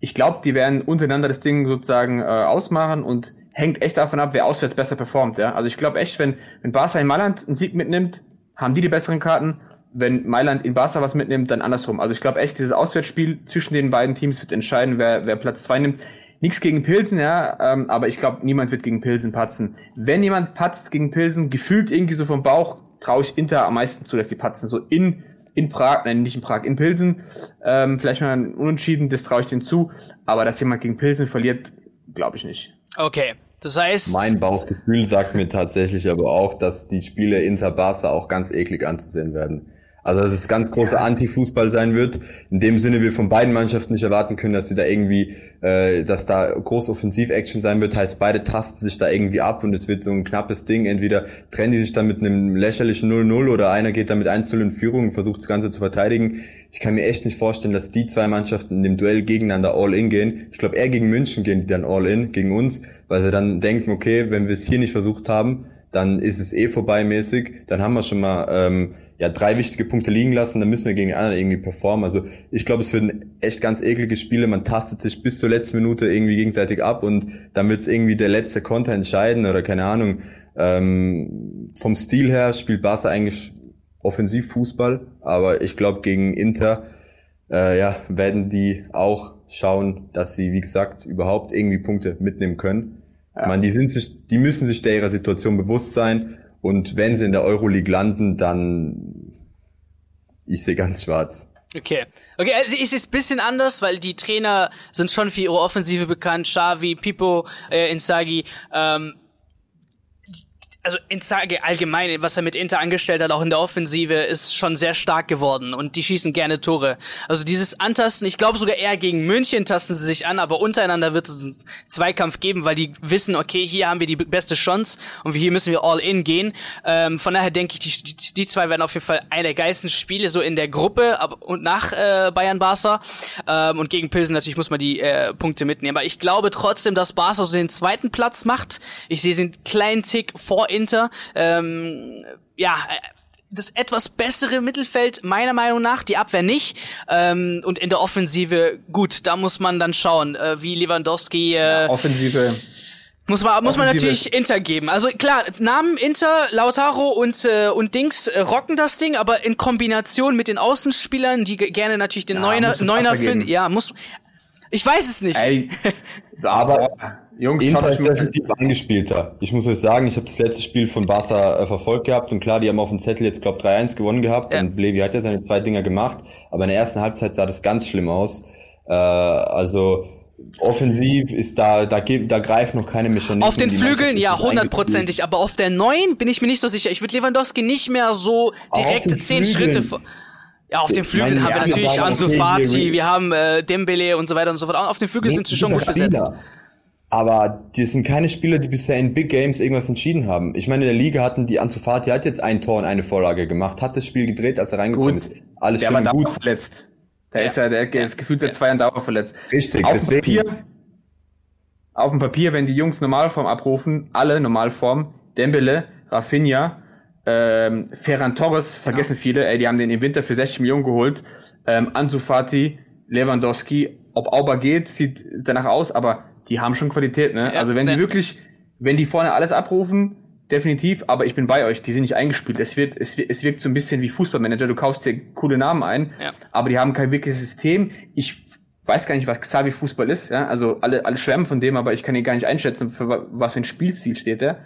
[SPEAKER 2] ich glaube, die werden untereinander das Ding sozusagen äh, ausmachen und hängt echt davon ab, wer auswärts besser performt, ja. Also ich glaube echt, wenn, wenn Barca in Mailand einen Sieg mitnimmt, haben die die besseren Karten. Wenn Mailand in Barca was mitnimmt, dann andersrum. Also ich glaube echt, dieses Auswärtsspiel zwischen den beiden Teams wird entscheiden, wer, wer Platz zwei nimmt. Nichts gegen Pilsen, ja, ähm, aber ich glaube, niemand wird gegen Pilsen patzen. Wenn jemand patzt gegen Pilsen, gefühlt irgendwie so vom Bauch, traue ich Inter am meisten zu, dass die patzen. So in in Prag, nein, nicht in Prag, in Pilsen. Ähm, vielleicht mal ein Unentschieden, das traue ich denen zu. Aber dass jemand gegen Pilsen verliert, glaube ich nicht.
[SPEAKER 1] Okay. Das heißt.
[SPEAKER 3] Mein Bauchgefühl sagt mir tatsächlich aber auch, dass die Spiele Inter Barca auch ganz eklig anzusehen werden. Also dass es ganz großer Anti-Fußball sein wird. In dem Sinne wir von beiden Mannschaften nicht erwarten können, dass sie da irgendwie, äh, dass da groß Offensiv-Action sein wird. Heißt, beide tasten sich da irgendwie ab und es wird so ein knappes Ding. Entweder trennen die sich dann mit einem lächerlichen 0-0 oder einer geht dann mit 1 in Führung und versucht das Ganze zu verteidigen. Ich kann mir echt nicht vorstellen, dass die zwei Mannschaften in dem Duell gegeneinander all-in gehen. Ich glaube, eher gegen München gehen die dann all-in, gegen uns, weil sie dann denken, okay, wenn wir es hier nicht versucht haben, dann ist es eh vorbei mäßig. Dann haben wir schon mal ähm, ja, drei wichtige Punkte liegen lassen, dann müssen wir gegen die anderen irgendwie performen. Also ich glaube, es werden echt ganz eklige Spiele. Man tastet sich bis zur letzten Minute irgendwie gegenseitig ab und dann wird es irgendwie der letzte Konter entscheiden oder keine Ahnung. Ähm, vom Stil her spielt Barca eigentlich offensiv Fußball, aber ich glaube gegen Inter äh, ja, werden die auch schauen, dass sie, wie gesagt, überhaupt irgendwie Punkte mitnehmen können. Ja. Meine, die sind sich, die müssen sich der ihrer Situation bewusst sein und wenn sie in der Euroleague landen, dann ich sehe ganz schwarz.
[SPEAKER 1] Okay. Okay, also ich sehe es bisschen anders, weil die Trainer sind schon für ihre Offensive bekannt. Xavi, Pipo, äh, Inzaghi. Ähm, also Inzaghi allgemein, was er mit Inter angestellt hat, auch in der Offensive, ist schon sehr stark geworden und die schießen gerne Tore. Also dieses Antasten, ich glaube sogar eher gegen München tasten sie sich an, aber untereinander wird es einen Zweikampf geben, weil die wissen, okay, hier haben wir die beste Chance und hier müssen wir all in gehen. Ähm, von daher denke ich, die, die, die zwei werden auf jeden Fall einer der geilsten Spiele so in der Gruppe ab, und nach äh, Bayern Barca ähm, und gegen Pilsen natürlich muss man die äh, Punkte mitnehmen. Aber ich glaube trotzdem, dass Barca so den zweiten Platz macht. Ich sehe sie einen kleinen Tick vor Inter. Ähm, ja, das etwas bessere Mittelfeld meiner Meinung nach, die Abwehr nicht. Ähm, und in der Offensive, gut, da muss man dann schauen, äh, wie Lewandowski. Äh,
[SPEAKER 2] ja, Offensive.
[SPEAKER 1] Muss man, muss man natürlich Inter geben. Also klar, Namen Inter, Lautaro und, äh, und Dings äh, rocken das Ding, aber in Kombination mit den Außenspielern, die gerne natürlich den ja, Neuner, Neuner finden, ja, muss. Ich weiß es nicht.
[SPEAKER 3] Ey, aber [LAUGHS] Jungs, Inter ist definitiv angespielter. Ich muss euch sagen, ich habe das letzte Spiel von Barca äh, verfolgt gehabt und klar, die haben auf dem Zettel jetzt, glaube 3-1 gewonnen gehabt ja. und Levi hat ja seine zwei Dinger gemacht, aber in der ersten Halbzeit sah das ganz schlimm aus. Äh, also offensiv ist da, da, da greift noch keine Mechanismen.
[SPEAKER 1] Auf den Flügeln, ja, hundertprozentig, aber auf der neuen bin ich mir nicht so sicher. Ich würde Lewandowski nicht mehr so direkt zehn Schritte vor. Ja, auf den Flügeln haben wir natürlich Ansu Fati, wir haben äh, Dembele und so weiter und so fort. Auf den Flügeln sind sie schon gut besetzt.
[SPEAKER 3] Aber die sind keine Spieler, die bisher in Big Games irgendwas entschieden haben. Ich meine, in der Liga hatten die Ansu Fati hat jetzt ein Tor und eine Vorlage gemacht, hat das Spiel gedreht, als er reingekommen gut. ist.
[SPEAKER 2] Alles der schön war gut. verletzt. Der ja. ist ja, der ist gefühlt seit zwei Jahren Dauer verletzt.
[SPEAKER 3] Richtig,
[SPEAKER 2] auf deswegen. Papier, auf dem Papier, wenn die Jungs Normalform abrufen, alle Normalform, Dembele, Rafinha, ähm, Ferran Torres, vergessen ja. viele, ey, die haben den im Winter für 60 Millionen geholt. Ähm, Ansu Fati, Lewandowski, ob Auber geht, sieht danach aus, aber die haben schon Qualität, ne? Ja, also wenn ne. die wirklich, wenn die vorne alles abrufen, definitiv, aber ich bin bei euch, die sind nicht eingespielt. Es wird, es, es wirkt so ein bisschen wie Fußballmanager, du kaufst dir coole Namen ein, ja. aber die haben kein wirkliches System. Ich weiß gar nicht, was Xavi Fußball ist, ja? Also alle, alle schwärmen von dem, aber ich kann ihn gar nicht einschätzen, für was für ein Spielstil steht der.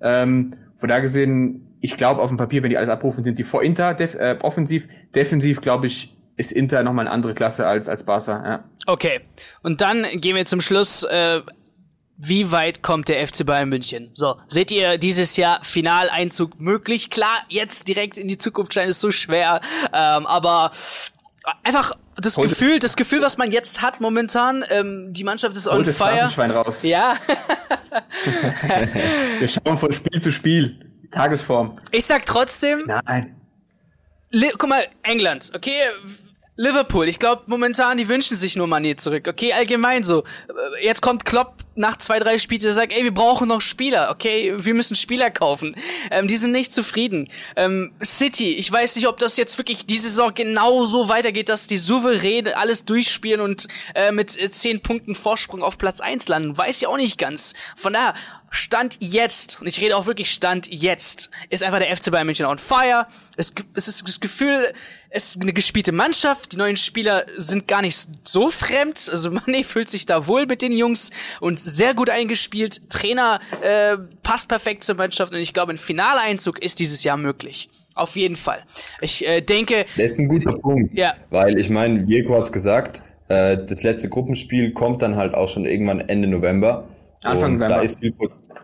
[SPEAKER 2] Ähm, von da gesehen, ich glaube auf dem Papier, wenn die alles abrufen, sind die vor Inter def äh, offensiv. Defensiv, glaube ich, ist Inter nochmal eine andere Klasse als, als Barca. Ja.
[SPEAKER 1] Okay, und dann gehen wir zum Schluss. Äh, wie weit kommt der FC Bayern München? So, seht ihr dieses Jahr Finaleinzug möglich? Klar, jetzt direkt in die Zukunft scheint es so schwer, ähm, aber einfach das Holt Gefühl, das Gefühl, was man jetzt hat momentan, ähm, die Mannschaft ist on fire.
[SPEAKER 2] raus.
[SPEAKER 1] Ja. [LAUGHS]
[SPEAKER 2] wir schauen von Spiel zu Spiel. Tagesform.
[SPEAKER 1] Ich sag trotzdem.
[SPEAKER 2] Nein.
[SPEAKER 1] Guck mal, England, okay, Liverpool, ich glaube momentan, die wünschen sich nur Mané zurück. Okay, allgemein so. Jetzt kommt Klopp nach zwei, drei Spielen, der sagt, ey, wir brauchen noch Spieler. Okay, wir müssen Spieler kaufen. Ähm, die sind nicht zufrieden. Ähm, City, ich weiß nicht, ob das jetzt wirklich diese Saison genau so weitergeht, dass die souverän alles durchspielen und äh, mit äh, zehn Punkten Vorsprung auf Platz eins landen. Weiß ich auch nicht ganz. Von daher, Stand jetzt, und ich rede auch wirklich Stand jetzt, ist einfach der FC Bayern München on fire. Es, es ist das Gefühl, es ist eine gespielte Mannschaft. Die neuen Spieler sind gar nicht so fremd. Also Mané fühlt sich da wohl mit den Jungs und sehr gut eingespielt. Trainer äh, passt perfekt zur Mannschaft und ich glaube, ein Finaleinzug ist dieses Jahr möglich. Auf jeden Fall. Ich äh, denke.
[SPEAKER 3] Das ist ein guter Punkt. Ja. Weil ich meine, Jeko hat's gesagt, äh, das letzte Gruppenspiel kommt dann halt auch schon irgendwann Ende November.
[SPEAKER 2] Anfang November.
[SPEAKER 3] Da ist, viel,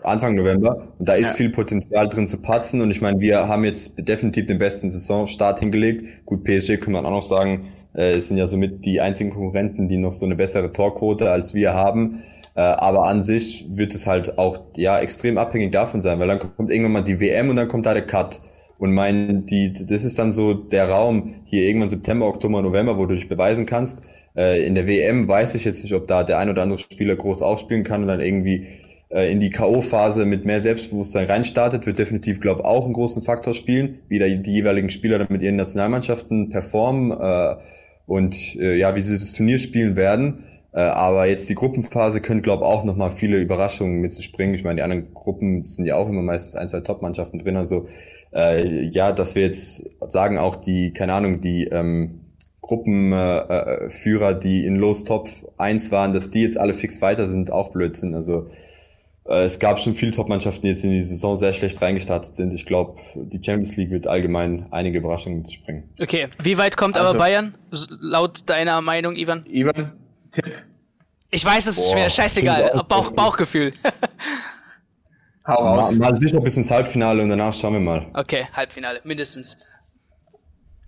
[SPEAKER 3] Anfang November. Und da ist ja. viel Potenzial drin zu patzen. Und ich meine, wir haben jetzt definitiv den besten Saisonstart hingelegt. Gut, PSG kann man auch noch sagen, äh, sind ja somit die einzigen Konkurrenten, die noch so eine bessere Torquote als wir haben. Äh, aber an sich wird es halt auch ja extrem abhängig davon sein, weil dann kommt irgendwann mal die WM und dann kommt da der Cut. Und mein, die, das ist dann so der Raum hier irgendwann September, Oktober, November, wo du dich beweisen kannst. Äh, in der WM weiß ich jetzt nicht, ob da der ein oder andere Spieler groß aufspielen kann und dann irgendwie äh, in die K.O.-Phase mit mehr Selbstbewusstsein reinstartet, wird definitiv, glaube ich, auch einen großen Faktor spielen, wie da die jeweiligen Spieler dann mit ihren Nationalmannschaften performen äh, und äh, ja, wie sie das Turnier spielen werden. Äh, aber jetzt die Gruppenphase können, glaube ich, auch nochmal viele Überraschungen mit sich bringen. Ich meine, die anderen Gruppen sind ja auch immer meistens ein, zwei Top-Mannschaften drin. Also äh, ja, dass wir jetzt sagen, auch die, keine Ahnung, die ähm, Gruppenführer, äh, die in Los Top 1 waren, dass die jetzt alle fix weiter sind, auch Blödsinn. Also äh, es gab schon viele Top-Mannschaften, die jetzt in die Saison sehr schlecht reingestartet sind. Ich glaube, die Champions League wird allgemein einige Überraschungen mit sich bringen.
[SPEAKER 1] Okay, wie weit kommt also, aber Bayern, laut deiner Meinung, Ivan?
[SPEAKER 2] Ivan, Tipp.
[SPEAKER 1] Ich weiß, es ist schwer, scheißegal. Bauch, Bauchgefühl.
[SPEAKER 3] Hau raus. Mal, mal sicher bis ins Halbfinale und danach schauen wir mal.
[SPEAKER 1] Okay, Halbfinale, mindestens.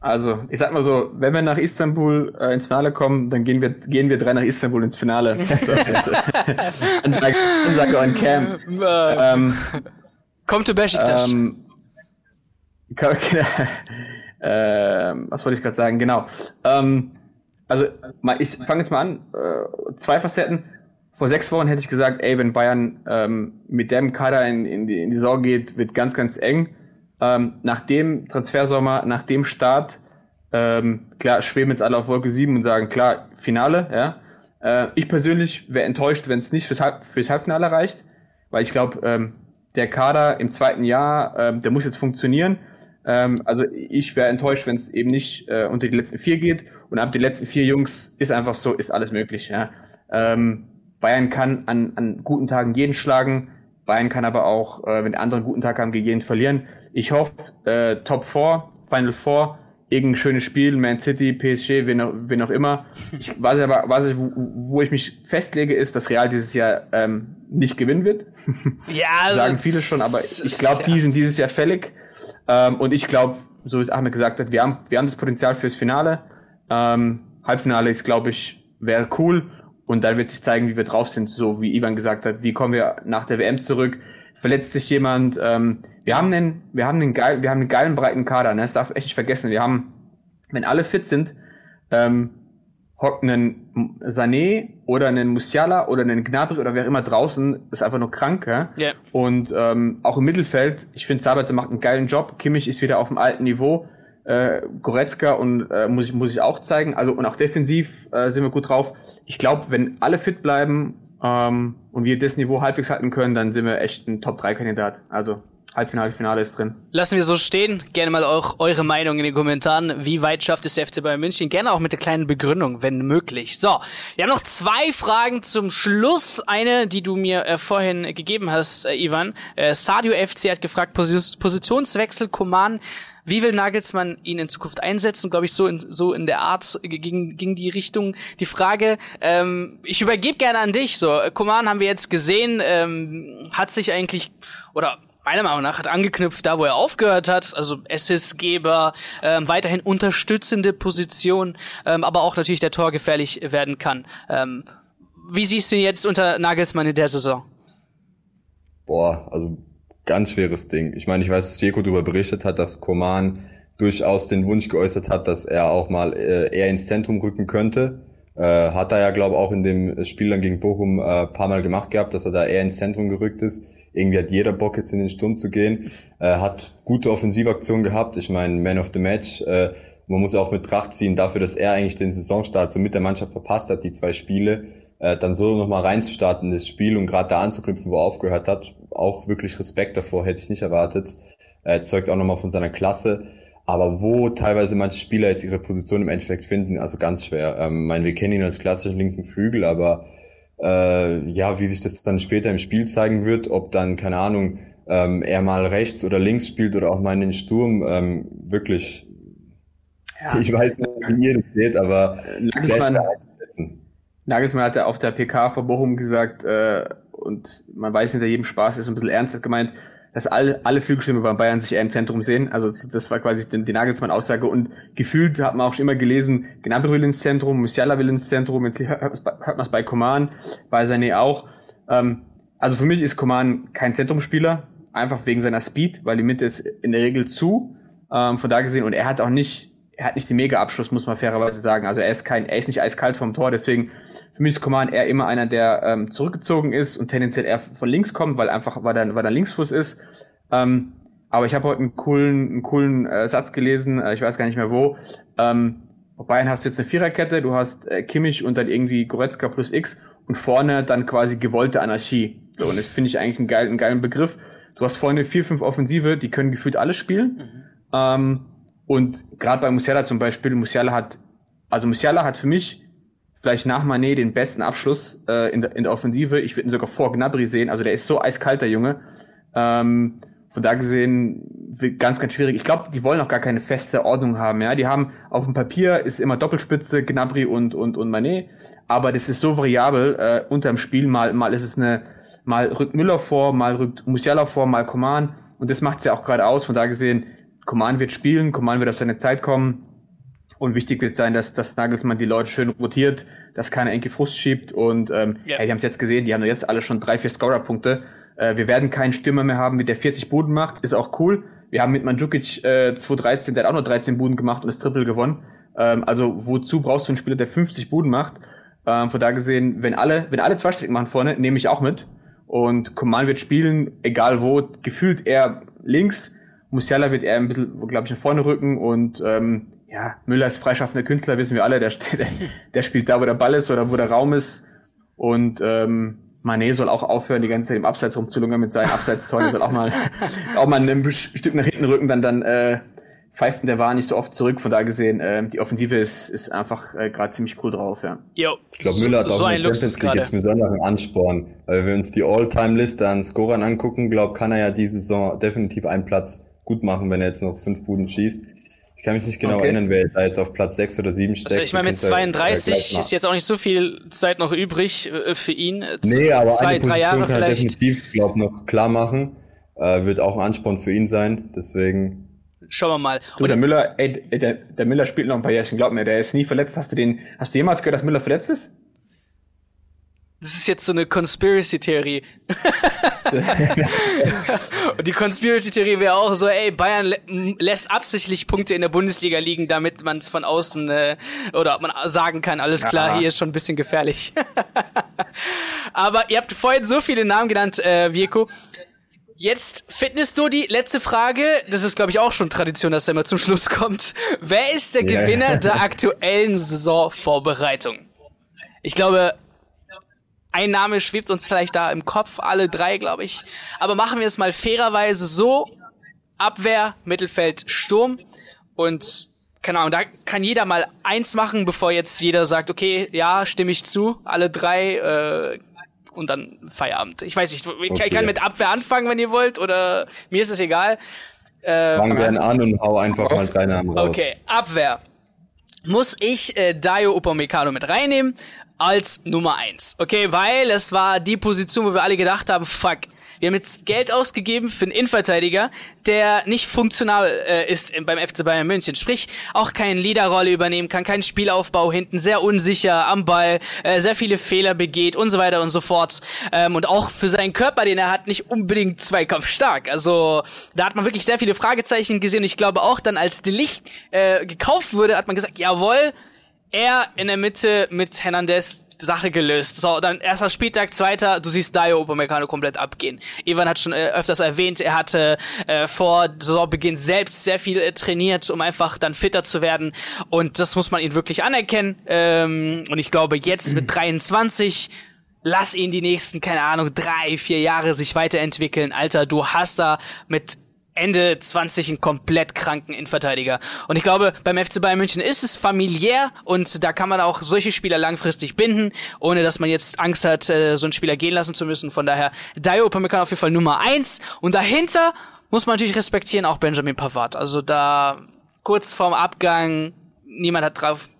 [SPEAKER 2] Also, ich sag mal so, wenn wir nach Istanbul äh, ins Finale kommen, dann gehen wir, gehen wir drei nach Istanbul ins Finale. Ansage, Ansage on Cam.
[SPEAKER 1] ähm, Kommt to Besiktas. Ähm, [LAUGHS]
[SPEAKER 2] äh, was wollte ich gerade sagen? Genau. Ähm, also, ich fange jetzt mal an. Äh, zwei Facetten. Vor sechs Wochen hätte ich gesagt, ey, wenn Bayern ähm, mit dem Kader in, in, die, in die Saison geht, wird ganz, ganz eng ähm, nach dem Transfersommer, nach dem Start, ähm, klar, schweben jetzt alle auf Wolke 7 und sagen, klar, Finale, ja. Äh, ich persönlich wäre enttäuscht, wenn es nicht fürs, Halb fürs Halbfinale reicht, weil ich glaube, ähm, der Kader im zweiten Jahr, ähm, der muss jetzt funktionieren. Ähm, also ich wäre enttäuscht, wenn es eben nicht äh, unter die letzten vier geht. Und ab den letzten vier Jungs ist einfach so, ist alles möglich. Ja. Ähm, Bayern kann an, an guten Tagen jeden schlagen. Bayern kann aber auch, äh, wenn die anderen guten Tag haben, gegen jeden verlieren. Ich hoffe, äh, Top 4, Final 4, irgendein schönes Spiel, Man City, PSG, wen auch, wen auch immer. Ich, was aber, was ich, wo, wo ich mich festlege, ist, dass Real dieses Jahr ähm, nicht gewinnen wird.
[SPEAKER 1] Ja, [LAUGHS] also
[SPEAKER 2] sagen viele schon, aber ich glaube, die sind dieses Jahr fällig. Ähm, und ich glaube, so wie es Ahmed gesagt hat, wir haben, wir haben das Potenzial fürs Finale. Ähm, Halbfinale ist, glaube ich, wäre cool. Und dann wird sich zeigen, wie wir drauf sind, so wie Ivan gesagt hat. Wie kommen wir nach der WM zurück? Verletzt sich jemand? Ähm, wir haben einen, wir haben einen geil, wir haben einen geilen breiten Kader. Ne? Das darf echt nicht vergessen. Wir haben, wenn alle fit sind, ähm, hockt einen Sané oder einen Musiala oder einen Gnabry oder wer immer draußen, ist einfach nur krank. Ja? Yeah. Und ähm, auch im Mittelfeld, ich finde, Sabitzer macht einen geilen Job. Kimmich ist wieder auf dem alten Niveau äh, Goretzka und äh, muss ich muss ich auch zeigen. Also und auch defensiv äh, sind wir gut drauf. Ich glaube, wenn alle fit bleiben ähm, und wir das Niveau halbwegs halten können, dann sind wir echt ein Top 3 Kandidat. Also Halbfinale, Finale ist drin.
[SPEAKER 1] Lassen wir so stehen. Gerne mal auch eure Meinung in den Kommentaren. Wie weit schafft es der FC Bayern München? Gerne auch mit der kleinen Begründung, wenn möglich. So, wir haben noch zwei Fragen zum Schluss. Eine, die du mir äh, vorhin gegeben hast, äh, Ivan. Äh, Sadio FC hat gefragt, Pos Positionswechsel, Koman wie will Nagelsmann ihn in Zukunft einsetzen? Glaube ich, so in, so in der Art ging, ging die Richtung. Die Frage, ähm, ich übergebe gerne an dich. So, Koman haben wir jetzt gesehen, ähm, hat sich eigentlich, oder meiner Meinung nach hat angeknüpft da, wo er aufgehört hat, also Assistgeber, ähm, weiterhin unterstützende Position, ähm, aber auch natürlich der Tor gefährlich werden kann. Ähm, wie siehst du ihn jetzt unter Nagelsmann in der Saison?
[SPEAKER 3] Boah, also ganz schweres Ding. Ich meine, ich weiß, dass Diego darüber berichtet hat, dass Koman durchaus den Wunsch geäußert hat, dass er auch mal äh, eher ins Zentrum rücken könnte. Äh, hat er ja, glaube ich, auch in dem Spiel dann gegen Bochum äh, paar Mal gemacht gehabt, dass er da eher ins Zentrum gerückt ist. Irgendwie hat jeder Bock jetzt in den Sturm zu gehen. Äh, hat gute Offensivaktionen gehabt. Ich meine, Man of the Match. Äh, man muss auch mit Tracht ziehen dafür, dass er eigentlich den Saisonstart so mit der Mannschaft verpasst hat, die zwei Spiele äh, dann so nochmal reinzustarten in das Spiel und gerade da anzuknüpfen, wo er aufgehört hat, auch wirklich Respekt davor, hätte ich nicht erwartet. Er zeugt auch nochmal von seiner Klasse. Aber wo teilweise manche Spieler jetzt ihre Position im Endeffekt finden, also ganz schwer. Ähm, mein, wir kennen ihn als klassischen linken Flügel, aber äh, ja, wie sich das dann später im Spiel zeigen wird, ob dann, keine Ahnung, ähm, er mal rechts oder links spielt oder auch mal in den Sturm, ähm, wirklich, ja. ich weiß nicht, wie ihr das geht, aber
[SPEAKER 2] Nagelsmann, Nagelsmann hatte auf der PK vor Bochum gesagt, äh, und man weiß hinter jedem Spaß ist ein bisschen ernst, gemeint, dass alle, alle Flügelstürmer bei Bayern sich eher im Zentrum sehen. Also das war quasi die, die Nagelsmann-Aussage. Und gefühlt hat man auch schon immer gelesen, Gnabry will ins Zentrum, Musiala will ins Zentrum, jetzt hört man es bei Coman, bei Sané auch. Ähm, also für mich ist Coman kein Zentrumspieler, einfach wegen seiner Speed, weil die Mitte ist in der Regel zu. Ähm, von da gesehen, und er hat auch nicht er hat nicht den Mega-Abschluss, muss man fairerweise sagen. Also er ist kein, er ist nicht eiskalt vom Tor, deswegen für mich ist Coman eher immer einer, der ähm, zurückgezogen ist und tendenziell eher von links kommt, weil einfach, weil er, weil er Linksfuß ist. Ähm, aber ich habe heute einen coolen, einen coolen äh, Satz gelesen, äh, ich weiß gar nicht mehr wo. Ähm, bei Bayern hast du jetzt eine Viererkette, du hast äh, Kimmich und dann irgendwie Goretzka plus X und vorne dann quasi gewollte Anarchie. So, und das finde ich eigentlich einen geilen, einen geilen Begriff. Du hast vorne vier, fünf Offensive, die können gefühlt alle spielen. Mhm. Ähm, und gerade bei Musiala zum Beispiel, Musiala hat, also Musiala hat für mich vielleicht nach Manet den besten Abschluss äh, in, der, in der Offensive. Ich würde ihn sogar vor Gnabry sehen. Also der ist so eiskalt, der Junge. Ähm, von da gesehen ganz, ganz schwierig. Ich glaube, die wollen auch gar keine feste Ordnung haben. Ja, die haben auf dem Papier ist immer Doppelspitze, Gnabry und und und Manet, aber das ist so variabel äh, unterm Spiel. Mal mal ist es eine, mal rückt Müller vor, mal rückt Musiala vor, mal Coman und das macht's ja auch gerade aus. Von da gesehen Command wird spielen, Command wird auf seine Zeit kommen. Und wichtig wird sein, dass, dass Nagelsmann die Leute schön rotiert, dass keiner Enke Frust schiebt. Und ähm, ja. hey, die haben es jetzt gesehen, die haben jetzt alle schon drei, vier Scorer-Punkte. Äh, wir werden keinen Stürmer mehr haben, mit der 40 Buden macht. Ist auch cool. Wir haben mit Mandzukic äh, 2013, der hat auch nur 13 Buden gemacht und das Triple gewonnen. Ähm, also wozu brauchst du einen Spieler, der 50 Buden macht? Ähm, von da gesehen, wenn alle, wenn alle zweistellig machen vorne, nehme ich auch mit. Und Coman wird spielen, egal wo, gefühlt eher links Musiala wird eher ein bisschen, glaube ich, nach vorne rücken und ähm, ja, Müller ist freischaffender Künstler, wissen wir alle, der, [LAUGHS] der, der spielt da, wo der Ball ist oder wo der Raum ist. Und ähm, Mané soll auch aufhören, die ganze Zeit im Abseits rumzulungern mit seinen Abseitstoren. soll auch mal [LAUGHS] auch mal ein Stück nach hinten rücken, dann dann äh, pfeift der war nicht so oft zurück. Von da gesehen, äh, die Offensive ist, ist einfach äh, gerade ziemlich cool drauf. Ja.
[SPEAKER 3] Jo, ich glaube, Müller hat so, auch so Champions League jetzt besonders einen Ansporn. Weil wenn wir uns die All-Time-Liste an Scorern angucken, glaube kann er ja diese Saison definitiv einen Platz gut machen, wenn er jetzt noch fünf Buden schießt. Ich kann mich nicht genau okay. erinnern, wer da jetzt auf Platz sechs oder sieben steckt.
[SPEAKER 1] Also ich meine, mit 32 ist jetzt auch nicht so viel Zeit noch übrig äh, für ihn.
[SPEAKER 3] Nee, aber zwei, eine drei Jahre kann vielleicht. definitiv, glaube noch klar machen. Äh, wird auch ein Ansporn für ihn sein. Deswegen.
[SPEAKER 1] Schauen wir mal.
[SPEAKER 2] Du, der Müller, ey, der, der Müller spielt noch ein paar Jährchen, glaub mir, der ist nie verletzt. Hast du den, hast du jemals gehört, dass Müller verletzt ist?
[SPEAKER 1] Das ist jetzt so eine Conspiracy-Theorie. und [LAUGHS] die Conspiracy-Theorie wäre auch so, ey, Bayern lä lässt absichtlich Punkte in der Bundesliga liegen, damit man es von außen äh, oder man sagen kann, alles klar, ja. hier ist schon ein bisschen gefährlich. [LAUGHS] Aber ihr habt vorhin so viele Namen genannt, äh, Virko. Jetzt fitness du die letzte Frage. Das ist, glaube ich, auch schon Tradition, dass er immer zum Schluss kommt. Wer ist der yeah. Gewinner der [LAUGHS] aktuellen Saisonvorbereitung? Ich glaube, ein Name schwebt uns vielleicht da im Kopf, alle drei, glaube ich. Aber machen wir es mal fairerweise so. Abwehr, Mittelfeld, Sturm. Und keine Ahnung, da kann jeder mal eins machen, bevor jetzt jeder sagt, okay, ja, stimme ich zu, alle drei, äh, und dann Feierabend. Ich weiß nicht, ich okay. kann mit Abwehr anfangen, wenn ihr wollt, oder mir ist es egal.
[SPEAKER 3] Äh, Fangen wir an und hau einfach mal drei Namen raus.
[SPEAKER 1] Okay, Abwehr. Muss ich äh, Dayo Upamecano mit reinnehmen? Als Nummer eins. Okay, weil es war die Position, wo wir alle gedacht haben, fuck, wir haben jetzt Geld ausgegeben für einen Innenverteidiger, der nicht funktional äh, ist beim FC Bayern München. Sprich, auch keine Leaderrolle übernehmen kann, keinen Spielaufbau hinten, sehr unsicher am Ball, äh, sehr viele Fehler begeht und so weiter und so fort. Ähm, und auch für seinen Körper, den er hat, nicht unbedingt zweikampfstark. Also da hat man wirklich sehr viele Fragezeichen gesehen. Und ich glaube auch dann, als Delicht äh, gekauft wurde, hat man gesagt, jawohl, er in der Mitte mit Hernandez Sache gelöst. So, dann erster Spieltag, zweiter, du siehst Dio Upamecano komplett abgehen. Ivan hat schon äh, öfters erwähnt, er hatte äh, vor Saisonbeginn selbst sehr viel äh, trainiert, um einfach dann fitter zu werden und das muss man ihn wirklich anerkennen ähm, und ich glaube jetzt mit 23 lass ihn die nächsten, keine Ahnung, drei, vier Jahre sich weiterentwickeln. Alter, du hast da mit Ende 20 einen komplett kranken Innenverteidiger. Und ich glaube, beim FC Bayern München ist es familiär und da kann man auch solche Spieler langfristig binden, ohne dass man jetzt Angst hat, äh, so einen Spieler gehen lassen zu müssen. Von daher, Dio Upamecano auf jeden Fall Nummer eins und dahinter muss man natürlich respektieren auch Benjamin Pavard. Also da kurz vorm Abgang, niemand hat drauf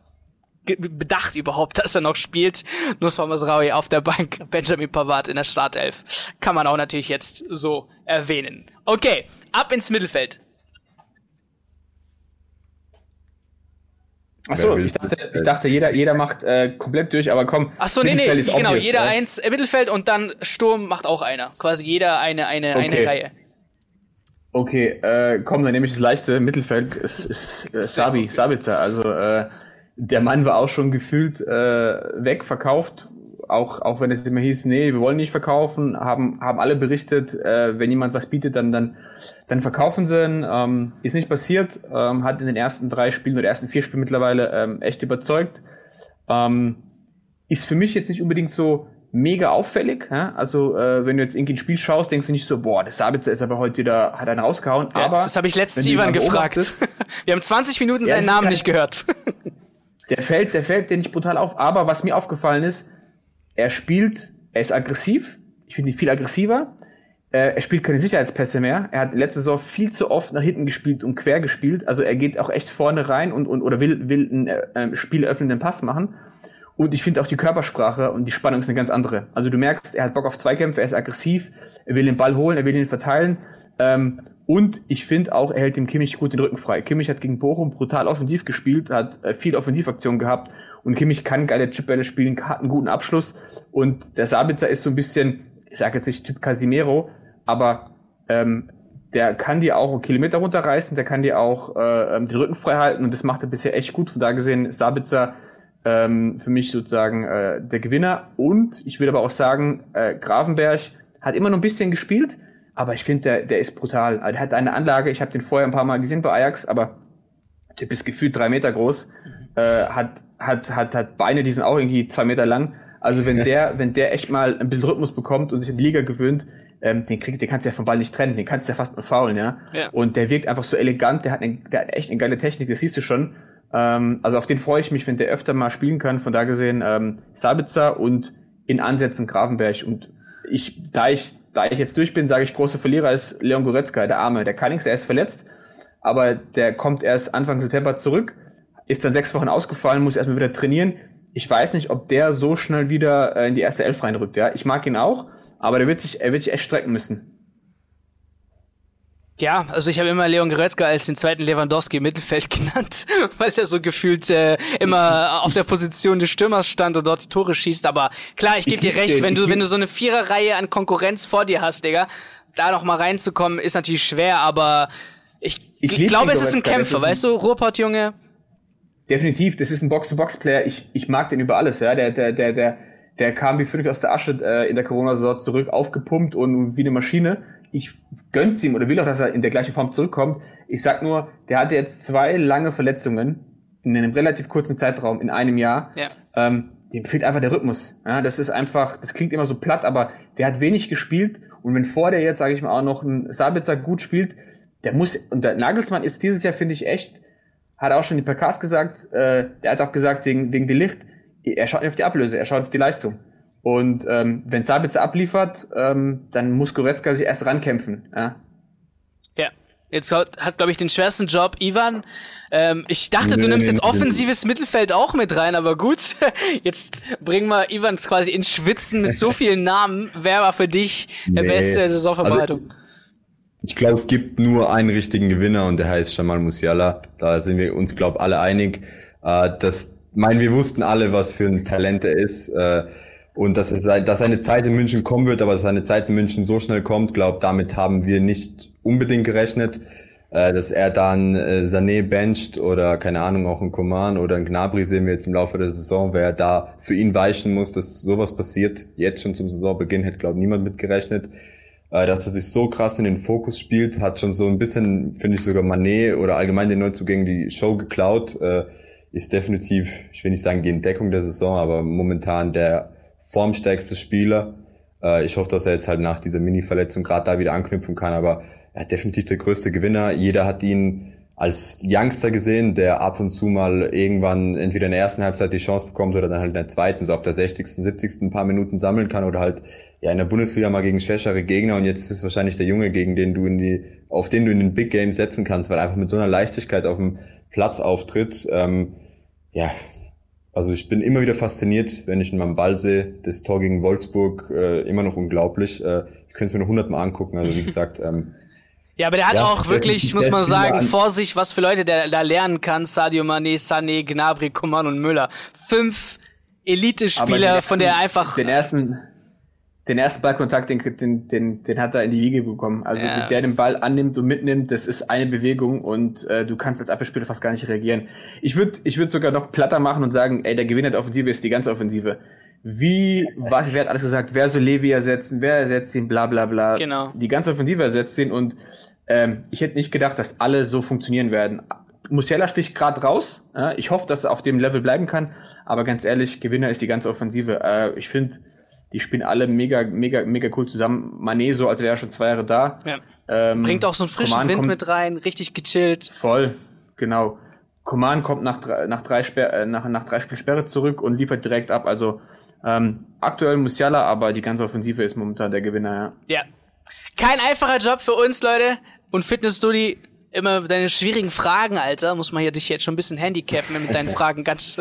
[SPEAKER 1] bedacht überhaupt, dass er noch spielt. Nusra Masraoui auf der Bank, Benjamin Pavard in der Startelf. Kann man auch natürlich jetzt so erwähnen. Okay, ab ins Mittelfeld.
[SPEAKER 2] Achso, ich dachte, ich dachte, jeder, jeder macht äh, komplett durch, aber komm.
[SPEAKER 1] Achso, nee, nee, genau, obvious, jeder ja. eins äh, Mittelfeld und dann Sturm macht auch einer. Quasi jeder eine, eine, okay. eine Reihe.
[SPEAKER 2] Okay, äh, komm, dann nehme ich das leichte Mittelfeld. Es ist äh, Sabi, Sabitzer. Also äh, der Mann war auch schon gefühlt äh, wegverkauft auch, auch wenn es immer hieß, nee, wir wollen nicht verkaufen, haben, haben alle berichtet, äh, wenn jemand was bietet, dann, dann, dann verkaufen sie ihn. Ähm, ist nicht passiert, ähm, hat in den ersten drei Spielen oder ersten vier Spielen mittlerweile ähm, echt überzeugt. Ähm, ist für mich jetzt nicht unbedingt so mega auffällig. Ja? Also äh, wenn du jetzt irgendwie ein Spiel schaust, denkst du nicht so, boah, der Sabitzer ist aber heute wieder, hat einen rausgehauen. Ja, aber
[SPEAKER 1] das habe ich letztens Ivan gefragt. [LAUGHS] Wir haben 20 Minuten seinen Namen nicht gehört.
[SPEAKER 2] der fällt, der fällt dir nicht brutal auf. Aber was mir aufgefallen ist, er spielt, er ist aggressiv. Ich finde ihn viel aggressiver. Äh, er spielt keine Sicherheitspässe mehr. Er hat letzte Saison viel zu oft nach hinten gespielt und quer gespielt. Also er geht auch echt vorne rein und, und oder will, will einen äh, spielöffnenden Pass machen. Und ich finde auch die Körpersprache und die Spannung ist eine ganz andere. Also du merkst, er hat Bock auf Zweikämpfe, er ist aggressiv, er will den Ball holen, er will ihn verteilen. Ähm, und ich finde auch, er hält dem Kimmich gut den Rücken frei. Kimmich hat gegen Bochum brutal offensiv gespielt, hat äh, viel Offensivaktion gehabt und Kimmich kann geile Chipbälle spielen, hat einen guten Abschluss. Und der Sabitzer ist so ein bisschen, ich sage jetzt nicht Typ Casimiro, aber ähm, der kann dir auch Kilometer runterreißen, der kann dir auch äh, ähm, den Rücken frei halten und das macht er bisher echt gut. Von da gesehen, Sabitzer ähm, für mich sozusagen äh, der Gewinner. Und ich würde aber auch sagen, äh, Grafenberg hat immer noch ein bisschen gespielt, aber ich finde, der, der ist brutal. Also, der hat eine Anlage, ich habe den vorher ein paar Mal gesehen bei Ajax, aber Typ ist gefühlt drei Meter groß, äh, hat hat, hat, hat Beine, die sind auch irgendwie zwei Meter lang. Also wenn der, [LAUGHS] wenn der echt mal ein bisschen Rhythmus bekommt und sich in die Liga gewöhnt, ähm, den kriegt, den kannst du ja vom Ball nicht trennen, den kannst du ja fast nur faulen, ja? ja. Und der wirkt einfach so elegant, der hat, eine, der hat echt eine geile Technik, das siehst du schon. Ähm, also auf den freue ich mich, wenn der öfter mal spielen kann. Von da gesehen ähm, Sabitzer und in Ansätzen Grafenberg. Und ich, da ich, da ich jetzt durch bin, sage ich, große Verlierer ist Leon Goretzka, der Arme. Der kann nichts, er ist verletzt, aber der kommt erst Anfang September zurück ist dann sechs Wochen ausgefallen, muss erstmal wieder trainieren. Ich weiß nicht, ob der so schnell wieder äh, in die erste Elf reinrückt. Ja, ich mag ihn auch, aber der wird sich, er wird sich echt strecken müssen.
[SPEAKER 1] Ja, also ich habe immer Leon Goretzka als den zweiten Lewandowski im Mittelfeld [LAUGHS] genannt, weil er so gefühlt äh, immer [LAUGHS] auf der Position des Stürmers stand und dort die Tore schießt. Aber klar, ich gebe dir recht, wenn du wenn du so eine Viererreihe an Konkurrenz vor dir hast, Digga, da noch mal reinzukommen, ist natürlich schwer. Aber ich, ich glaube, es ist ein Kämpfer, weißt du, Ruhrpott-Junge,
[SPEAKER 2] Definitiv, das ist ein Box-to-Box-Player. Ich, ich mag den über alles. Ja, der, der, der, der, der kam wie völlig aus der Asche äh, in der Corona-Saison zurück, aufgepumpt und wie eine Maschine. Ich gönn's ihm oder will auch, dass er in der gleichen Form zurückkommt. Ich sag nur, der hatte jetzt zwei lange Verletzungen in einem relativ kurzen Zeitraum, in einem Jahr. Ja. Ähm, dem fehlt einfach der Rhythmus. Ja, das ist einfach, das klingt immer so platt, aber der hat wenig gespielt. Und wenn vor der jetzt, sage ich mal, auch noch ein Sabitzer gut spielt, der muss, und der Nagelsmann ist dieses Jahr, finde ich, echt hat auch schon die Podcast gesagt, äh, der hat auch gesagt, wegen, wegen die Licht, er schaut nicht auf die Ablöse, er schaut auf die Leistung. Und ähm, wenn Sabitzer abliefert, ähm, dann muss Goretzka sich erst rankämpfen. Ja.
[SPEAKER 1] ja. Jetzt hat, glaube ich, den schwersten Job Ivan. Ähm, ich dachte, du nimmst jetzt offensives Mittelfeld auch mit rein, aber gut. [LAUGHS] Jetzt bringen wir Ivan quasi ins Schwitzen mit so [LAUGHS] vielen Namen. Wer war für dich der nee. beste Saisonvorbereitung?
[SPEAKER 3] Also, ich glaube, es gibt nur einen richtigen Gewinner und der heißt Jamal Musiala. Da sind wir uns, glaube alle einig. Äh, das, mein, wir wussten alle, was für ein Talent er ist. Äh, und dass, es, dass seine Zeit in München kommen wird, aber dass seine Zeit in München so schnell kommt, glaube damit haben wir nicht unbedingt gerechnet. Äh, dass er dann äh, Sané bencht oder keine Ahnung, auch ein Coman oder ein Gnabry sehen wir jetzt im Laufe der Saison, wer da für ihn weichen muss, dass sowas passiert. Jetzt schon zum Saisonbeginn hätte, glaube niemand mitgerechnet. Äh, dass er sich so krass in den Fokus spielt, hat schon so ein bisschen, finde ich sogar Manet oder allgemein den Neuzugängen die Show geklaut, äh, ist definitiv, ich will nicht sagen die Entdeckung der Saison, aber momentan der formstärkste Spieler. Äh, ich hoffe, dass er jetzt halt nach dieser Mini-Verletzung gerade da wieder anknüpfen kann, aber er hat definitiv der größte Gewinner. Jeder hat ihn als Youngster gesehen, der ab und zu mal irgendwann entweder in der ersten Halbzeit die Chance bekommt oder dann halt in der zweiten, so ab der 60., 70. ein paar Minuten sammeln kann oder halt ja in der Bundesliga mal gegen schwächere Gegner und jetzt ist es wahrscheinlich der Junge, gegen den du in die, auf den du in den Big Game setzen kannst, weil einfach mit so einer Leichtigkeit auf dem Platz auftritt. Ähm, ja, also ich bin immer wieder fasziniert, wenn ich ihn am Ball sehe. Das Tor gegen Wolfsburg äh, immer noch unglaublich. Äh, ich könnte es mir nur hundertmal angucken. Also wie gesagt, ähm, [LAUGHS]
[SPEAKER 1] ja, aber der hat ja, auch wirklich, muss man sagen, vor sich, was für Leute der da lernen kann. Sadio Mane, Sané, Gnabry, Coman und Müller. Fünf Elite-Spieler, von der einfach...
[SPEAKER 2] Den ersten, den ersten Ballkontakt, den, den, den, den hat er in die Wiege bekommen. Also ja. der den Ball annimmt und mitnimmt, das ist eine Bewegung und äh, du kannst als Abwehrspieler fast gar nicht reagieren. Ich würde ich würd sogar noch platter machen und sagen, ey, der Gewinner der Offensive ist die ganze Offensive wie, was, wer hat alles gesagt, wer soll Levi ersetzen, wer ersetzt ihn, bla bla bla.
[SPEAKER 1] Genau.
[SPEAKER 2] Die ganze Offensive ersetzt ihn und ähm, ich hätte nicht gedacht, dass alle so funktionieren werden. Musiala sticht gerade raus. Ja, ich hoffe, dass er auf dem Level bleiben kann. Aber ganz ehrlich, Gewinner ist die ganze Offensive. Äh, ich finde, die spielen alle mega, mega, mega cool zusammen. Mané so, als wäre er schon zwei Jahre da.
[SPEAKER 1] Ja. Ähm, Bringt auch so einen frischen Coman Wind mit rein, richtig gechillt.
[SPEAKER 2] Voll, genau. Command kommt nach, nach, drei Sperr, äh, nach, nach drei Spielsperre zurück und liefert direkt ab. Also ähm, aktuell Musiala, aber die ganze Offensive ist momentan der Gewinner.
[SPEAKER 1] Ja. ja. Kein einfacher Job für uns, Leute. Und Fitnessstudio immer deine schwierigen Fragen, Alter. Muss man hier dich jetzt schon ein bisschen handicappen mit deinen [LAUGHS] Fragen ganz.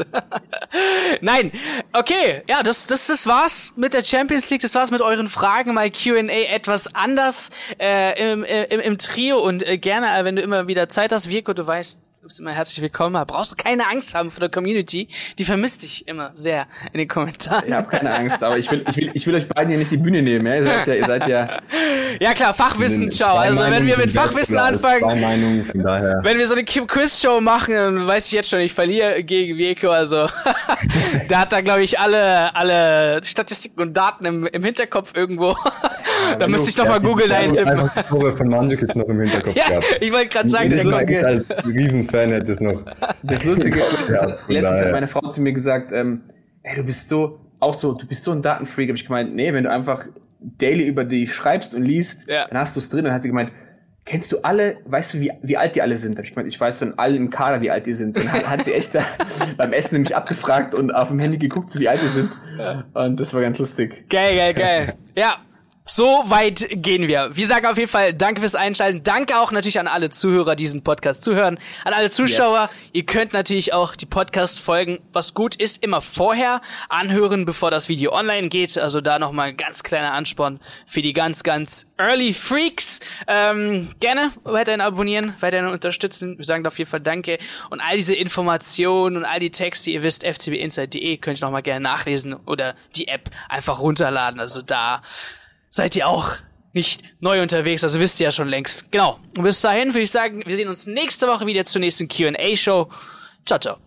[SPEAKER 1] [LAUGHS] Nein. Okay, ja, das, das, das war's mit der Champions League. Das war's mit euren Fragen. Mal QA etwas anders äh, im, im, im Trio. Und äh, gerne, äh, wenn du immer wieder Zeit hast, Virko, du weißt, bist immer herzlich willkommen. Brauchst du keine Angst haben vor der Community. Die vermisst dich immer sehr in den Kommentaren.
[SPEAKER 2] Ich habe keine Angst, aber ich will, ich will, ich will euch beiden hier nicht die Bühne nehmen. Ja? Ihr seid ja, ihr seid ja. [LAUGHS]
[SPEAKER 1] Ja klar, Fachwissen, ciao. Also wenn wir mit Fachwissen anfangen, Meinungen, von daher. wenn wir so eine Quizshow machen, dann weiß ich jetzt schon, ich verliere gegen Vieko. Also [LAUGHS] da hat er, glaube ich, alle, alle Statistiken und Daten im, im Hinterkopf irgendwo. Da müsste ich noch mal Google eintippen.
[SPEAKER 3] von Mandzukic noch im Hinterkopf [LAUGHS]
[SPEAKER 1] ja, gehabt. Ich wollte gerade sagen,
[SPEAKER 3] das ist halt Fan hätte es noch.
[SPEAKER 2] Das Lustige ist, [LAUGHS] letztens, letztens hat meine Frau zu mir gesagt, ähm, ey, du bist so, auch so, du bist so ein Datenfreak. Hab ich gemeint, nee, wenn du einfach daily über die schreibst und liest, ja. dann hast du es drin. Dann hat sie gemeint, kennst du alle, weißt du, wie, wie alt die alle sind? Hab ich gemeint, ich weiß von allen im Kader, wie alt die sind. Und hat, hat sie echt da [LAUGHS] beim Essen nämlich abgefragt und auf dem Handy geguckt, so wie alt die sind. Und das war ganz lustig.
[SPEAKER 1] Geil, geil, geil. Ja, so weit gehen wir. Wir sagen auf jeden Fall Danke fürs Einschalten. Danke auch natürlich an alle Zuhörer, die diesen Podcast zuhören. An alle Zuschauer. Yes. Ihr könnt natürlich auch die Podcast-Folgen, was gut ist, immer vorher anhören, bevor das Video online geht. Also da nochmal ein ganz kleiner Ansporn für die ganz, ganz Early Freaks. Ähm, gerne weiterhin abonnieren, weiterhin unterstützen. Wir sagen auf jeden Fall Danke. Und all diese Informationen und all die Texte, ihr wisst, fcbinsight.de könnt ihr nochmal gerne nachlesen oder die App einfach runterladen. Also da seid ihr auch nicht neu unterwegs, also wisst ihr ja schon längst. Genau. Und bis dahin würde ich sagen, wir sehen uns nächste Woche wieder zur nächsten Q&A-Show. Ciao, ciao.